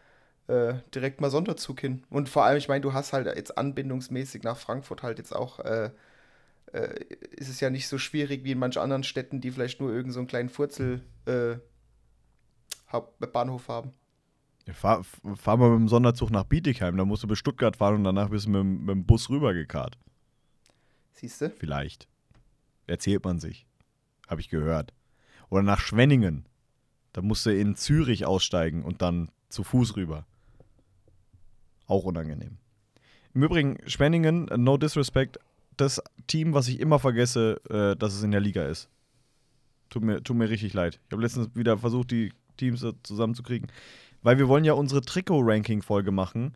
[SPEAKER 2] äh, direkt mal Sonderzug hin. Und vor allem, ich meine, du hast halt jetzt anbindungsmäßig nach Frankfurt halt jetzt auch, äh, äh, ist es ja nicht so schwierig wie in manchen anderen Städten, die vielleicht nur irgend so einen kleinen Furzel äh, Bahnhof haben.
[SPEAKER 1] fahr, fahr mal mit dem Sonderzug nach Bietigheim, da musst du bis Stuttgart fahren und danach bist du mit, dem- mit dem Bus rübergekarrt.
[SPEAKER 2] Siehst du?
[SPEAKER 1] Vielleicht. Erzählt man sich. Habe ich gehört. Oder nach Schwenningen. Da musst du in Zürich aussteigen und dann zu Fuß rüber. Auch unangenehm. Im Übrigen, Schwenningen, no disrespect, das Team, was ich immer vergesse, äh, dass es in der Liga ist. Tut mir, tut mir richtig leid. Ich habe letztens wieder versucht, die Teams zusammenzukriegen. Weil wir wollen ja unsere Trikot-Ranking-Folge machen.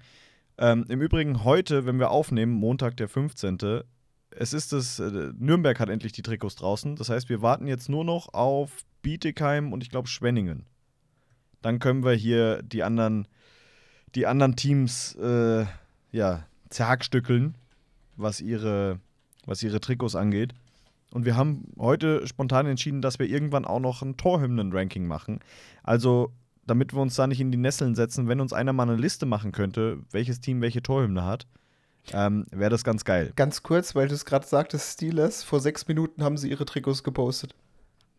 [SPEAKER 1] Ähm, Im Übrigen heute, wenn wir aufnehmen, Montag der 15., es ist das, äh, Nürnberg hat endlich die Trikots draußen. Das heißt, wir warten jetzt nur noch auf Bietigheim und ich glaube Schwenningen. Dann können wir hier die anderen, die anderen Teams äh, ja, zerhackstückeln, was ihre, was ihre Trikots angeht. Und wir haben heute spontan entschieden, dass wir irgendwann auch noch ein Torhymnen-Ranking machen. Also, damit wir uns da nicht in die Nesseln setzen, wenn uns einer mal eine Liste machen könnte, welches Team welche Torhymne hat, ähm, wäre das ganz geil.
[SPEAKER 2] Ganz kurz, weil du es gerade sagtest, Steelers, vor sechs Minuten haben sie ihre Trikots gepostet.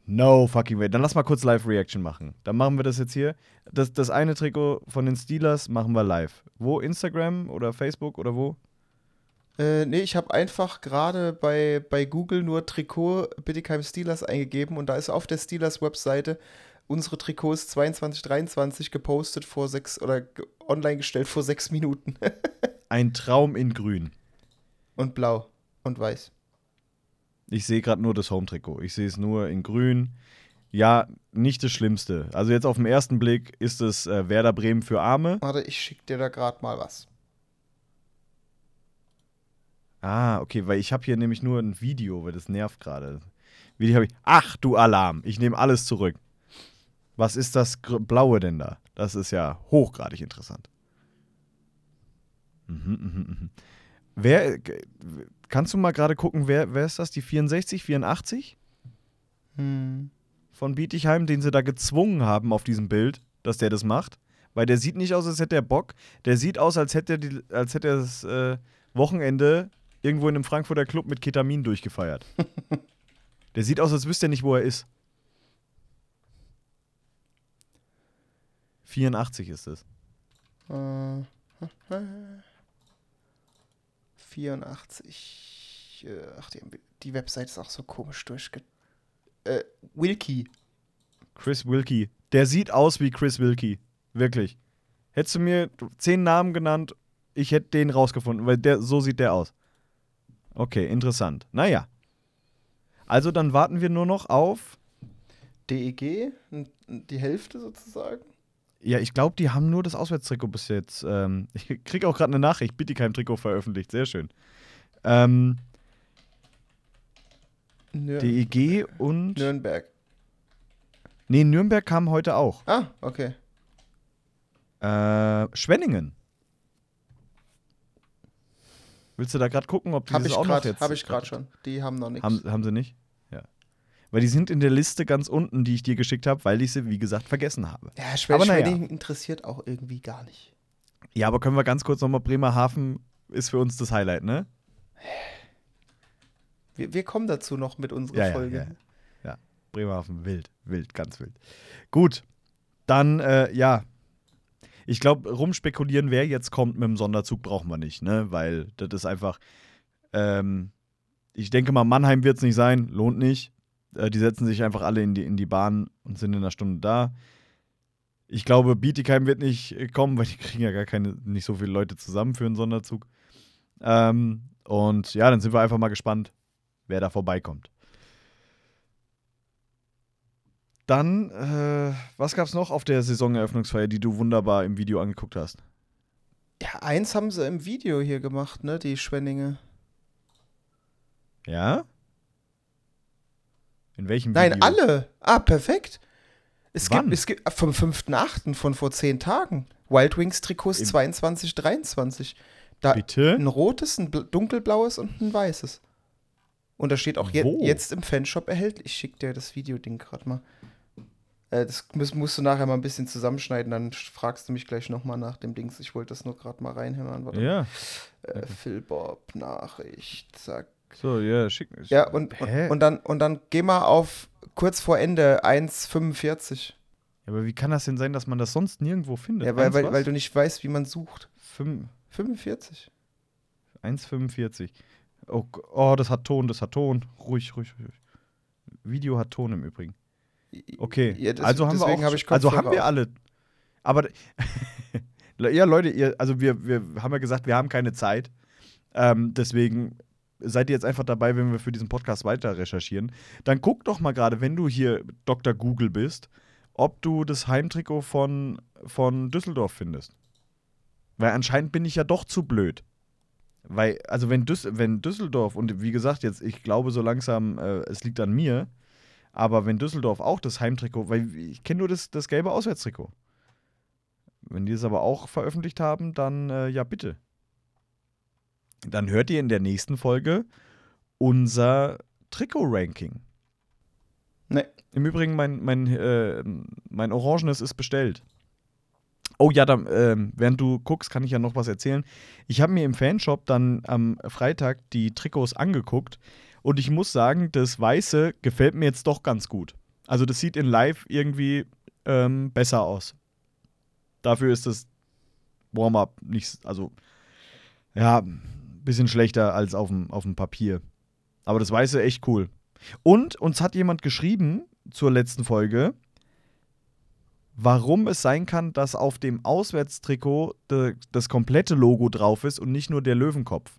[SPEAKER 1] No fucking way. Dann lass mal kurz Live-Reaction machen. Dann machen wir das jetzt hier. Das, das eine Trikot von den Steelers machen wir live. Wo? Instagram oder Facebook oder wo?
[SPEAKER 2] Äh, nee, ich habe einfach gerade bei, bei Google nur Trikot Bittigheim Steelers eingegeben und da ist auf der Steelers-Webseite unsere Trikots 2223 gepostet vor sechs oder online gestellt vor sechs Minuten. *laughs*
[SPEAKER 1] Ein Traum in Grün.
[SPEAKER 2] und blau und weiß.
[SPEAKER 1] Ich sehe gerade nur das Home-Trikot. Ich sehe es nur in Grün. Ja, nicht das Schlimmste. Also jetzt auf den ersten Blick ist es äh, Werder Bremen für Arme.
[SPEAKER 2] Warte, ich schick dir da gerade mal was.
[SPEAKER 1] Ah, okay, weil ich habe hier nämlich nur ein Video, weil das nervt gerade. Video habe ich. Ach, du Alarm. Ich nehme alles zurück. Was ist das Blaue denn da? Das ist ja hochgradig interessant. Mhm, mhm, mhm. Wer, kannst du mal gerade gucken, wer, wer ist das? Die 64, 84
[SPEAKER 2] Hm.
[SPEAKER 1] von Bietigheim, den sie da gezwungen haben auf diesem Bild, dass der das macht? Weil der sieht nicht aus, als hätte er Bock. Der sieht aus, als hätte er, die, als hätte er das äh, Wochenende irgendwo in einem Frankfurter Club mit Ketamin durchgefeiert. *laughs* der sieht aus, als wüsste er nicht, wo er ist. 84 ist es.
[SPEAKER 2] Äh, 84. äh, Ach, die, die Website ist auch so komisch durchge... Äh, Wilkie.
[SPEAKER 1] Chris Wilkie. Der sieht aus wie Chris Wilkie. Wirklich. Hättest du mir zehn Namen genannt, ich hätte den rausgefunden, weil der, so sieht der aus. Okay, interessant. Naja. Also dann warten wir nur noch auf.
[SPEAKER 2] DEG, die Hälfte sozusagen.
[SPEAKER 1] Ja, ich glaube, die haben nur das Auswärtstrikot bis jetzt. Ähm, *laughs* ich kriege auch gerade eine Nachricht, bitte kein Trikot veröffentlicht. Sehr schön. Ähm,
[SPEAKER 2] Nür
[SPEAKER 1] DEG und.
[SPEAKER 2] Nürnberg.
[SPEAKER 1] Nee, Nürnberg kam heute auch.
[SPEAKER 2] Ah, okay.
[SPEAKER 1] Äh, Schwenningen. Willst du da gerade gucken, ob die
[SPEAKER 2] Habe
[SPEAKER 1] das
[SPEAKER 2] ich
[SPEAKER 1] auch noch
[SPEAKER 2] gerade
[SPEAKER 1] jetzt
[SPEAKER 2] hab ich grad schon. Die haben noch nichts.
[SPEAKER 1] Haben, haben sie nicht? Ja. Weil die sind in der Liste ganz unten, die ich dir geschickt habe, weil ich sie, wie gesagt, vergessen habe.
[SPEAKER 2] Ja, Schwer
[SPEAKER 1] Aber naja.
[SPEAKER 2] Interessiert auch irgendwie gar nicht.
[SPEAKER 1] Ja, aber können wir ganz kurz nochmal Bremerhaven ist für uns das Highlight, ne?
[SPEAKER 2] Wir, wir kommen dazu noch mit unserer
[SPEAKER 1] Ja, ja,
[SPEAKER 2] Folge.
[SPEAKER 1] ja. Ja, Bremerhaven, wild, wild, ganz wild. Gut, dann, äh, ja. Ich glaube, rumspekulieren, wer jetzt kommt mit dem Sonderzug, brauchen wir nicht, ne? Weil das ist einfach. Ähm, ich denke mal, Mannheim wird es nicht sein, lohnt nicht. Äh, die setzen sich einfach alle in die, in die Bahn und sind in einer Stunde da. Ich glaube, Bietigheim wird nicht kommen, weil die kriegen ja gar keine, nicht so viele Leute zusammen für einen Sonderzug. Ähm, und ja, dann sind wir einfach mal gespannt, wer da vorbeikommt. Dann, äh, was gab's noch auf der Saisoneröffnungsfeier, die du wunderbar im Video angeguckt hast?
[SPEAKER 2] Ja, eins haben sie im Video hier gemacht, ne? Die Schwenninge.
[SPEAKER 1] Ja? In welchem
[SPEAKER 2] Nein,
[SPEAKER 1] Video?
[SPEAKER 2] alle. Ah, perfekt. Es
[SPEAKER 1] Wann?
[SPEAKER 2] gibt, es gibt vom 5.8. von vor zehn Tagen. Wild Wings Trikots
[SPEAKER 1] Im-
[SPEAKER 2] 22, 23. Da
[SPEAKER 1] Bitte?
[SPEAKER 2] ein rotes, ein bl- dunkelblaues und ein weißes. Und da steht auch je
[SPEAKER 1] Wo?
[SPEAKER 2] jetzt im Fanshop erhältlich. Ich schick dir das Videoding gerade mal. Äh, das muss, musst du nachher mal ein bisschen zusammenschneiden, dann fragst du mich gleich nochmal nach dem Dings. Ich wollte das nur gerade mal reinhämmern. Warte.
[SPEAKER 1] Ja.
[SPEAKER 2] Äh, Phil Bob, Nachricht, zack.
[SPEAKER 1] So, ja, schick.
[SPEAKER 2] Ja, und, und, und, dann, und dann geh mal auf kurz vor Ende 1,45.
[SPEAKER 1] Ja, aber wie kann das denn sein, dass man das sonst nirgendwo findet?
[SPEAKER 2] Ja, weil,
[SPEAKER 1] Eins
[SPEAKER 2] weil,
[SPEAKER 1] was?
[SPEAKER 2] weil du nicht weißt, wie man sucht.
[SPEAKER 1] Fünf-
[SPEAKER 2] 45.
[SPEAKER 1] 1,45. Oh, oh, das hat Ton, das hat Ton. Ruhig, ruhig, ruhig. Video hat Ton im Übrigen. Okay,
[SPEAKER 2] Ja, das-
[SPEAKER 1] also haben wir auch,
[SPEAKER 2] hab
[SPEAKER 1] also haben wir alle. Aber *laughs* ja, Leute, ihr, also wir, wir haben ja gesagt, wir haben keine Zeit. Ähm, deswegen seid ihr jetzt einfach dabei, wenn wir für diesen Podcast weiter recherchieren. Dann guck doch mal gerade, wenn du hier Dr. Google bist, ob du das Heimtrikot von, von Düsseldorf findest. Weil anscheinend bin ich ja doch zu blöd. Weil, also wenn, Düs wenn Düsseldorf, und wie gesagt, jetzt, ich glaube so langsam, äh, es liegt an mir, aber wenn Düsseldorf auch das Heimtrikot, weil ich kenne nur das, das gelbe Auswärtstrikot. Wenn die es aber auch veröffentlicht haben, dann äh, ja bitte. Dann hört ihr in der nächsten Folge unser Trikot-Ranking.
[SPEAKER 2] Nee.
[SPEAKER 1] Im Übrigen, mein, mein, äh, mein Orangenes ist bestellt. Oh ja, dann, ähm, während du guckst, kann ich ja noch was erzählen. Ich habe mir im Fanshop dann am Freitag die Trikots angeguckt und ich muss sagen, das Weiße gefällt mir jetzt doch ganz gut. Also das sieht in Live irgendwie ähm, besser aus. Dafür ist das Warm-up nicht, also ja, bisschen schlechter als auf dem, auf dem Papier. Aber das Weiße echt cool. Und uns hat jemand geschrieben zur letzten Folge, warum es sein kann, dass auf dem Auswärtstrikot de, das komplette Logo drauf ist und nicht nur der Löwenkopf.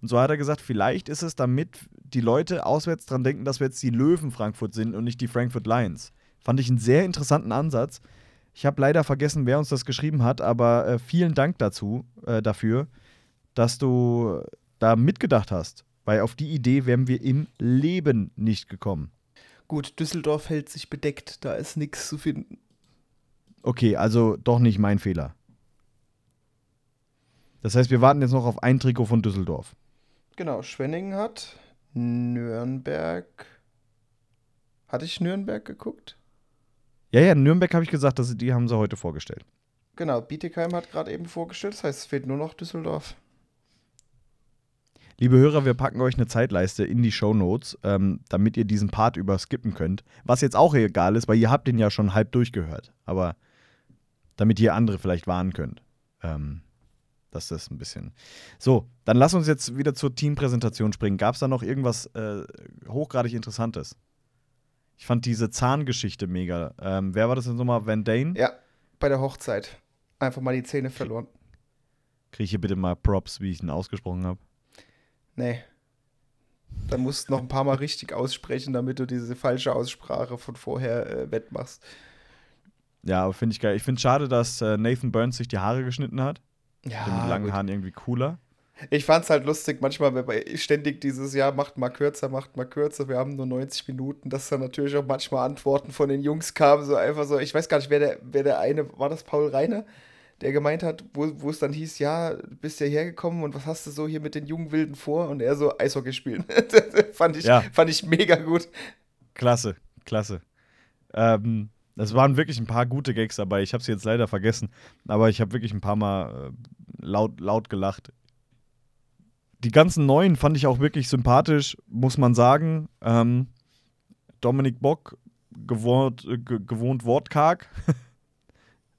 [SPEAKER 1] Und so hat er gesagt, vielleicht ist es, damit die Leute auswärts dran denken, dass wir jetzt die Löwen Frankfurt sind und nicht die Frankfurt Lions. Fand ich einen sehr interessanten Ansatz. Ich habe leider vergessen, wer uns das geschrieben hat, aber äh, vielen Dank dazu, äh, dafür, dass du da mitgedacht hast. Weil auf die Idee wären wir im Leben nicht gekommen.
[SPEAKER 2] Gut, Düsseldorf hält sich bedeckt, da ist nichts zu finden.
[SPEAKER 1] Okay, also doch nicht mein Fehler. Das heißt, wir warten jetzt noch auf ein Trikot von Düsseldorf.
[SPEAKER 2] Genau, Schwenningen hat Nürnberg. Hatte ich Nürnberg geguckt?
[SPEAKER 1] Ja, ja, Nürnberg habe ich gesagt, dass die haben sie heute vorgestellt.
[SPEAKER 2] Genau, Bietigheim hat gerade eben vorgestellt, das heißt, es fehlt nur noch Düsseldorf.
[SPEAKER 1] Liebe Hörer, wir packen euch eine Zeitleiste in die Show Notes, ähm, damit ihr diesen Part überskippen könnt. Was jetzt auch egal ist, weil ihr habt den ja schon halb durchgehört. Aber damit ihr andere vielleicht warnen könnt. Ähm, dass das ein bisschen. So, dann lass uns jetzt wieder zur Teampräsentation springen. Gab es da noch irgendwas äh, hochgradig Interessantes? Ich fand diese Zahngeschichte mega. Ähm, wer war das denn nochmal? Van Dane?
[SPEAKER 2] Ja, bei der Hochzeit. Einfach mal die Zähne verloren.
[SPEAKER 1] Kriege ich hier bitte mal Props, wie ich ihn ausgesprochen habe?
[SPEAKER 2] Nee. Da musst du noch ein paar Mal richtig aussprechen, damit du diese falsche Aussprache von vorher äh, wettmachst.
[SPEAKER 1] Ja, aber finde ich geil. Ich finde es schade, dass äh, Nathan Burns sich die Haare geschnitten hat.
[SPEAKER 2] Ja,
[SPEAKER 1] mit langen
[SPEAKER 2] gut.
[SPEAKER 1] Haaren irgendwie cooler.
[SPEAKER 2] Ich fand's halt lustig, manchmal wenn bei ständig dieses Jahr macht mal kürzer, macht mal kürzer, wir haben nur 90 Minuten, dass dann natürlich auch manchmal Antworten von den Jungs kamen, so einfach so, ich weiß gar nicht, wer der, wer der eine, war das Paul Reiner, der gemeint hat, wo, wo es dann hieß, ja, du bist ja hergekommen und was hast du so hier mit den jungen Wilden vor? Und er so Eishockey spielen. *laughs* fand, ich,
[SPEAKER 1] Ja.
[SPEAKER 2] fand ich mega gut.
[SPEAKER 1] Klasse, klasse. Ähm, es waren wirklich ein paar gute Gags dabei. Ich habe sie jetzt leider vergessen, aber ich habe wirklich ein paar Mal äh, laut, laut gelacht. Die ganzen neuen fand ich auch wirklich sympathisch, muss man sagen. Ähm, Dominik Bock, gewohnt, äh, ge gewohnt wortkarg. *laughs*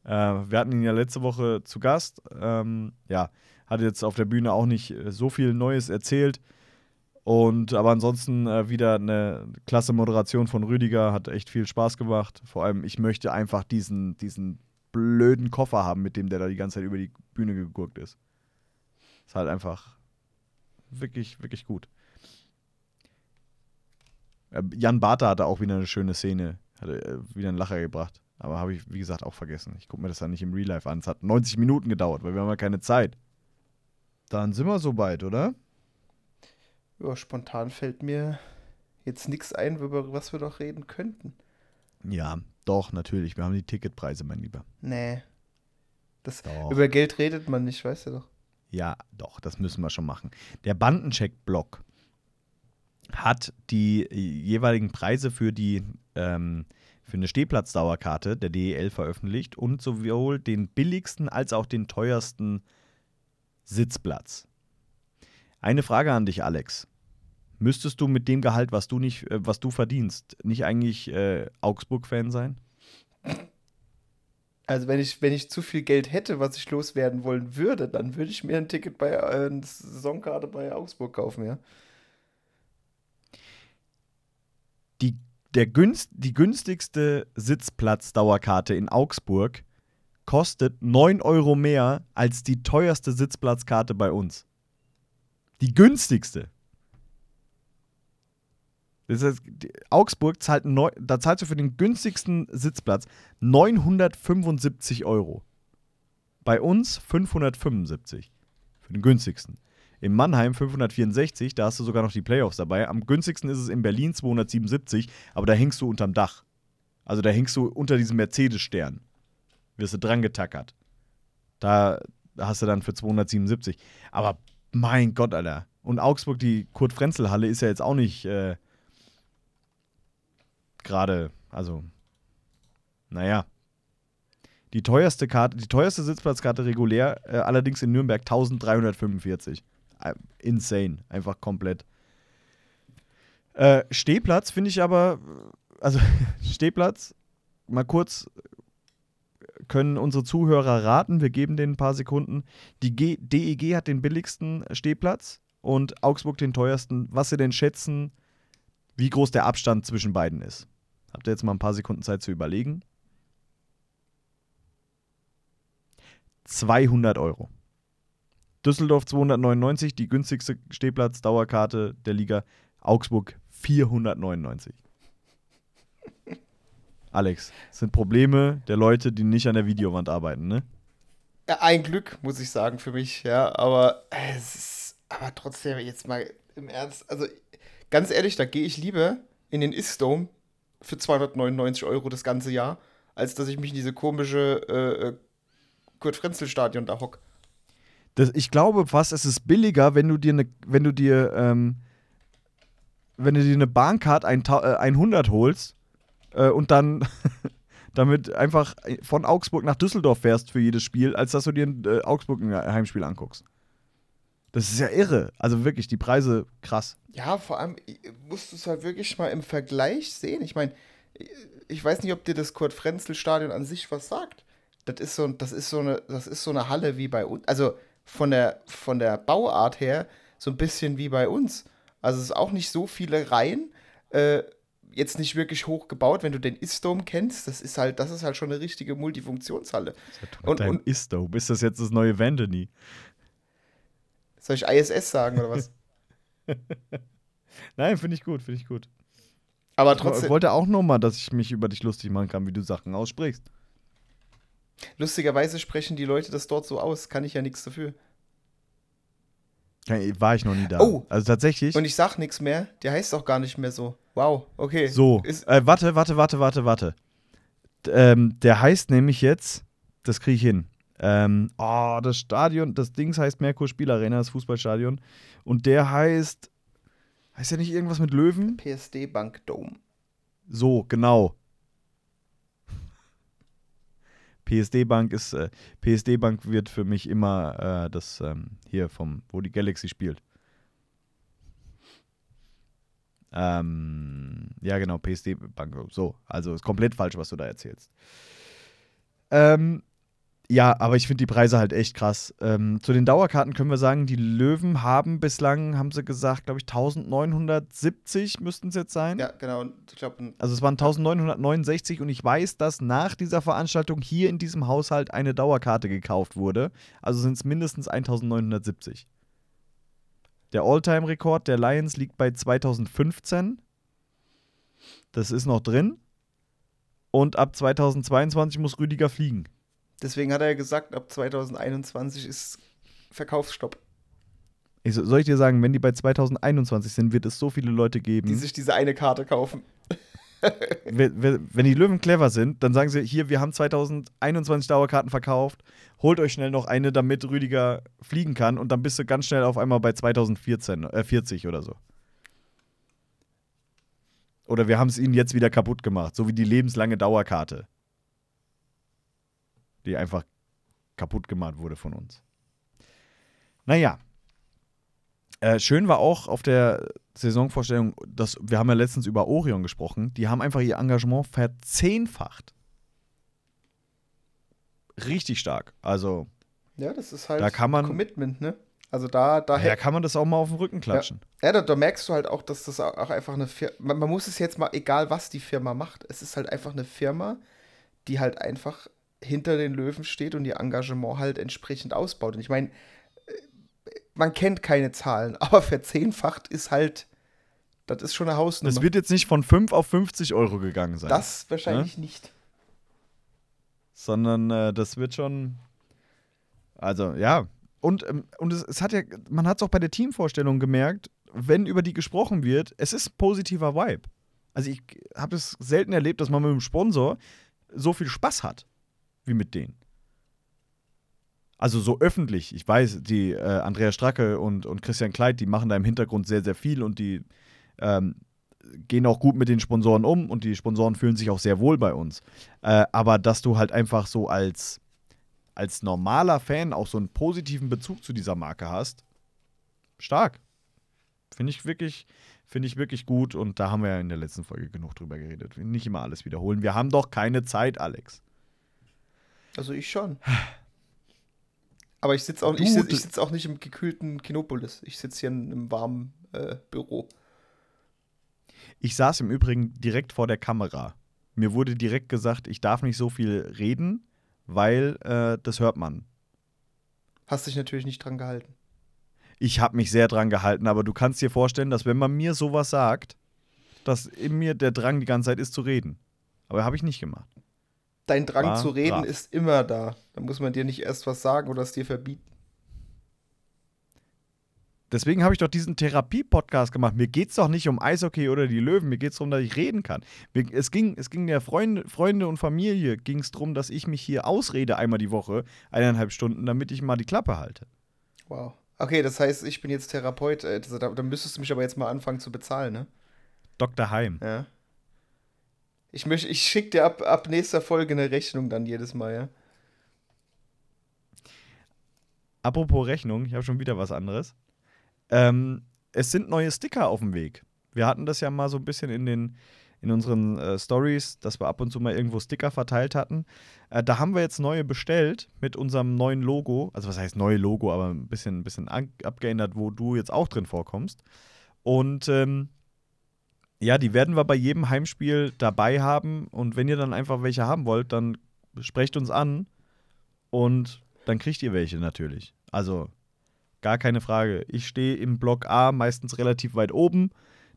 [SPEAKER 1] äh, wir hatten ihn ja letzte Woche zu Gast. Ähm, ja, hat jetzt auf der Bühne auch nicht äh, so viel Neues erzählt. Und aber ansonsten äh, wieder eine klasse Moderation von Rüdiger, hat echt viel Spaß gemacht. Vor allem, ich möchte einfach diesen, diesen blöden Koffer haben, mit dem der da die ganze Zeit über die Bühne gegurkt ist. Ist halt einfach wirklich, wirklich gut. Äh, Jan Bartha hatte auch wieder eine schöne Szene, hatte äh, wieder einen Lacher gebracht. Aber habe ich, wie gesagt, auch vergessen. Ich gucke mir das dann nicht im Real Life an. Es hat 90 Minuten gedauert, weil wir haben ja keine Zeit. Dann sind wir soweit, oder?
[SPEAKER 2] Ja, spontan fällt mir jetzt nichts ein, über was wir doch reden könnten.
[SPEAKER 1] Ja, doch, natürlich. Wir haben die Ticketpreise, mein Lieber.
[SPEAKER 2] Nee. Das,
[SPEAKER 1] Doch.
[SPEAKER 2] über Geld redet man nicht, weißt du doch.
[SPEAKER 1] Ja, doch, das müssen wir schon machen. Der Bandencheck-Block hat die jeweiligen Preise für die ähm, für eine Stehplatzdauerkarte der DEL veröffentlicht und sowohl den billigsten als auch den teuersten Sitzplatz. Eine Frage an dich, Alex. Müsstest du mit dem Gehalt, was du nicht, äh, was du verdienst, nicht eigentlich äh, Augsburg-Fan sein?
[SPEAKER 2] Also wenn ich, wenn ich zu viel Geld hätte, was ich loswerden wollen würde, dann würde ich mir ein Ticket bei äh, eine Saisonkarte bei Augsburg kaufen, ja.
[SPEAKER 1] die, der günst, die günstigste Sitzplatzdauerkarte in Augsburg kostet 9 Euro mehr als die teuerste Sitzplatzkarte bei uns. Die günstigste. Das heißt, Augsburg zahlt, neu, da zahlst du für den günstigsten Sitzplatz 975 Euro. Bei uns 575 für den günstigsten. In Mannheim 564, da hast du sogar noch die Playoffs dabei. Am günstigsten ist es in Berlin 277, aber da hängst du unterm Dach. Also da hängst du unter diesem Mercedes-Stern. Wirst du dran getackert. Da hast du dann für 277. Aber mein Gott, Alter. Und Augsburg, die Kurt-Frenzel-Halle ist ja jetzt auch nicht äh, gerade, also, naja. Die teuerste Karte, die teuerste Sitzplatzkarte regulär, äh, allerdings in Nürnberg 1345. Äh, insane, einfach komplett. Äh, Stehplatz finde ich aber, also *laughs* Stehplatz, mal kurz können unsere Zuhörer raten, wir geben denen ein paar Sekunden. Die G DEG hat den billigsten Stehplatz und Augsburg den teuersten. Was sie denn schätzen, wie groß der Abstand zwischen beiden ist. Habt ihr jetzt mal ein paar Sekunden Zeit zu überlegen? 200 Euro. Düsseldorf 299, die günstigste Stehplatz-Dauerkarte der Liga. Augsburg 499. *laughs* Alex, das sind Probleme der Leute, die nicht an der Videowand arbeiten, ne?
[SPEAKER 2] Ja, ein Glück, muss ich sagen, für mich, ja. Aber es ist, aber trotzdem, jetzt mal im Ernst, also ganz ehrlich, da gehe ich lieber in den Is-Dome für 299 Euro das ganze Jahr, als dass ich mich in diese komische äh, äh Kurt-Frenzel-Stadion da hock.
[SPEAKER 1] Das, ich glaube fast, es ist billiger, wenn du dir eine, wenn du dir, ähm, wenn du dir eine Bahncard 100 äh, holst äh, und dann *laughs* damit einfach von Augsburg nach Düsseldorf fährst für jedes Spiel, als dass du dir ein äh, Augsburg ein Heimspiel anguckst. Das ist ja irre. Also wirklich, die Preise krass.
[SPEAKER 2] Ja, vor allem musst du es halt wirklich mal im Vergleich sehen. Ich meine, ich weiß nicht, ob dir das Kurt-Frenzel-Stadion an sich was sagt. Das ist so, das ist so eine, das ist so eine Halle wie bei uns. Also von der, von der Bauart her so ein bisschen wie bei uns. Also es ist auch nicht so viele Reihen. Äh, jetzt nicht wirklich hoch gebaut, wenn du den Isdom kennst. Das ist halt, das ist halt schon eine richtige Multifunktionshalle.
[SPEAKER 1] Und, und Isdom, ist das jetzt das neue Vandeny?
[SPEAKER 2] Soll ich ISS sagen oder was? *laughs*
[SPEAKER 1] Nein, finde ich gut, finde ich gut.
[SPEAKER 2] Aber trotzdem.
[SPEAKER 1] Ich wollte auch nochmal, dass ich mich über dich lustig machen kann, wie du Sachen aussprichst.
[SPEAKER 2] Lustigerweise sprechen die Leute das dort so aus, kann ich ja nichts dafür.
[SPEAKER 1] War ich noch nie da.
[SPEAKER 2] Oh.
[SPEAKER 1] Also tatsächlich.
[SPEAKER 2] Und ich sag nichts mehr. Der heißt auch gar nicht mehr so. Wow, okay.
[SPEAKER 1] So. Äh, warte, warte, warte, warte, warte. Ähm, der heißt nämlich jetzt, das kriege ich hin. Ähm, oh, das Stadion, das Dings heißt Merkur Spielarena, das Fußballstadion. Und der heißt, heißt der nicht irgendwas mit Löwen?
[SPEAKER 2] PSD Bank Dome.
[SPEAKER 1] So, genau. PSD Bank ist, äh, PSD Bank wird für mich immer äh, das ähm, hier vom, wo die Galaxy spielt. Ähm, ja, genau, PSD Bank. So, also ist komplett falsch, was du da erzählst. Ähm, ja, aber ich finde die Preise halt echt krass. Ähm, zu den Dauerkarten können wir sagen, die Löwen haben bislang, haben sie gesagt, glaube ich, 1970 müssten es jetzt sein.
[SPEAKER 2] Ja, genau. Ich glaub,
[SPEAKER 1] also es waren 1969 und ich weiß, dass nach dieser Veranstaltung hier in diesem Haushalt eine Dauerkarte gekauft wurde. Also sind es mindestens 1970. Der All-Time-Rekord der Lions liegt bei 2015. Das ist noch drin. Und ab 2022 muss Rüdiger fliegen.
[SPEAKER 2] Deswegen hat er ja gesagt, ab 2021 ist Verkaufsstopp.
[SPEAKER 1] Ich, soll ich dir sagen, wenn die bei 2021 sind, wird es so viele Leute geben,
[SPEAKER 2] die sich diese eine Karte kaufen. *laughs*
[SPEAKER 1] wenn die Löwen clever sind, dann sagen sie: Hier, wir haben 2021 Dauerkarten verkauft, holt euch schnell noch eine, damit Rüdiger fliegen kann und dann bist du ganz schnell auf einmal bei 2014, äh, 40 oder so. Oder wir haben es ihnen jetzt wieder kaputt gemacht, so wie die lebenslange Dauerkarte die einfach kaputt gemacht wurde von uns. Naja. Äh, schön war auch auf der Saisonvorstellung, dass wir haben ja letztens über Orion gesprochen, die haben einfach ihr Engagement verzehnfacht. Richtig stark. Also.
[SPEAKER 2] Ja, das ist halt
[SPEAKER 1] da kann man,
[SPEAKER 2] Commitment, ne? Also da, da,
[SPEAKER 1] ja, kann man das auch mal auf den Rücken klatschen.
[SPEAKER 2] Ja, ja da, da, merkst du halt auch, dass das auch einfach eine Firma. Man, man, muss es jetzt mal, egal was die Firma macht, es ist halt einfach eine Firma, die halt einfach hinter den Löwen steht und ihr Engagement halt entsprechend ausbaut. Und ich meine, äh, man kennt keine Zahlen, *laughs* aber verzehnfacht ist halt, das ist schon eine Hausnummer.
[SPEAKER 1] Es wird jetzt nicht von 5 auf 50 Euro gegangen sein.
[SPEAKER 2] Das wahrscheinlich ne? nicht.
[SPEAKER 1] Sondern äh, das wird schon, also ja, und, ähm, und es, es hat ja, man hat es auch bei der Teamvorstellung gemerkt, wenn über die gesprochen wird, es ist ein positiver Vibe. Also ich habe es selten erlebt, dass man mit einem Sponsor so viel Spaß hat, wie mit denen. Also so öffentlich. Ich weiß, die äh, Andrea Stracke und, und Christian Kleid, die machen da im Hintergrund sehr, sehr viel und die ähm, gehen auch gut mit den Sponsoren um und die Sponsoren fühlen sich auch sehr wohl bei uns. Äh, aber dass du halt einfach so als, als normaler Fan auch so einen positiven Bezug zu dieser Marke hast, stark. Finde ich wirklich, finde ich wirklich gut und da haben wir ja in der letzten Folge genug drüber geredet. Nicht immer alles wiederholen. Wir haben doch keine Zeit, Alex.
[SPEAKER 2] Also ich schon. Aber ich sitze auch, ich sitz, ich sitz auch nicht im gekühlten Kinopolis. Ich sitze hier in einem warmen äh, Büro.
[SPEAKER 1] Ich saß im Übrigen direkt vor der Kamera. Mir wurde direkt gesagt, ich darf nicht so viel reden, weil äh, das hört man.
[SPEAKER 2] Hast dich natürlich nicht dran gehalten.
[SPEAKER 1] Ich habe mich sehr dran gehalten, aber du kannst dir vorstellen, dass wenn man mir sowas sagt, dass in mir der Drang die ganze Zeit ist zu reden. Aber habe ich nicht gemacht.
[SPEAKER 2] Dein Drang
[SPEAKER 1] War
[SPEAKER 2] zu reden
[SPEAKER 1] brav.
[SPEAKER 2] ist immer da. Da muss man dir nicht erst was sagen oder es dir verbieten.
[SPEAKER 1] Deswegen habe ich doch diesen Therapie-Podcast gemacht. Mir geht es doch nicht um Eishockey oder die Löwen. Mir geht es darum, dass ich reden kann. Es, ging, es ging der Freunde, Freunde und Familie ging es darum, dass ich mich hier ausrede einmal die Woche, eineinhalb Stunden, damit ich mal die Klappe halte.
[SPEAKER 2] Wow. Okay, das heißt, ich bin jetzt Therapeut. Das, da, dann müsstest du mich aber jetzt mal anfangen zu bezahlen, ne?
[SPEAKER 1] Dr. Heim.
[SPEAKER 2] Ja. Ich, möcht- ich schicke dir ab, ab nächster Folge eine Rechnung dann jedes Mal, ja?
[SPEAKER 1] Apropos Rechnung, ich habe schon wieder was anderes. Ähm, es sind neue Sticker auf dem Weg. Wir hatten das ja mal so ein bisschen in den in unseren äh, Stories, dass wir ab und zu mal irgendwo Sticker verteilt hatten. Äh, da haben wir jetzt neue bestellt mit unserem neuen Logo. Also was heißt neue Logo, aber ein bisschen, ein bisschen abgeändert, wo du jetzt auch drin vorkommst. Und ähm, ja, die werden wir bei jedem Heimspiel dabei haben. Und wenn ihr dann einfach welche haben wollt, dann sprecht uns an und dann kriegt ihr welche natürlich. Also gar keine Frage. Ich stehe im Block A meistens relativ weit oben.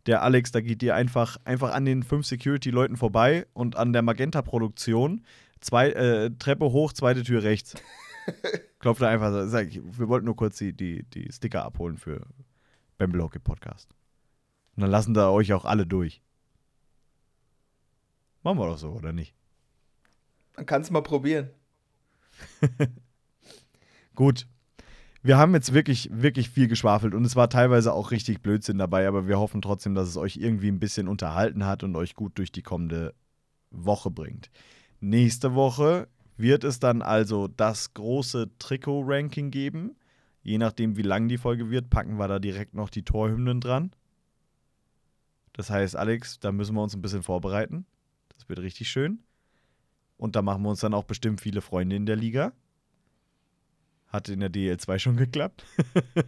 [SPEAKER 1] Der Alex, da geht ihr einfach, einfach an den fünf Security-Leuten vorbei und an der Magenta-Produktion. Zwei, äh, Treppe hoch, zweite Tür rechts. *laughs* Klopft da einfach, sag ich, wir wollten nur kurz die, die, die Sticker abholen für Bamble Hockey Podcast. Und dann lassen da euch auch alle durch. Machen wir doch so, oder nicht?
[SPEAKER 2] Dann kannst du mal probieren. *laughs*
[SPEAKER 1] Gut. Wir haben jetzt wirklich, wirklich viel geschwafelt und es war teilweise auch richtig Blödsinn dabei, aber wir hoffen trotzdem, dass es euch irgendwie ein bisschen unterhalten hat und euch gut durch die kommende Woche bringt. Nächste Woche wird es dann also das große Trikot-Ranking geben. Je nachdem, wie lang die Folge wird, packen wir da direkt noch die Torhymnen dran. Das heißt, Alex, da müssen wir uns ein bisschen vorbereiten. Das wird richtig schön. Und da machen wir uns dann auch bestimmt viele Freunde in der Liga. Hat in der DL2 schon geklappt. *laughs*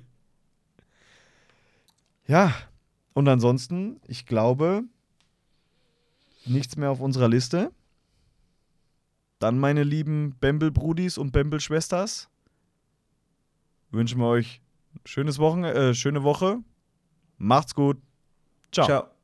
[SPEAKER 1] ja, und ansonsten, ich glaube, nichts mehr auf unserer Liste. Dann, meine lieben Bembel-Brudis und Bembel-Schwesters, wünschen wir euch schönes Wochen, äh, schöne Woche. Macht's gut. Ciao.
[SPEAKER 2] Ciao.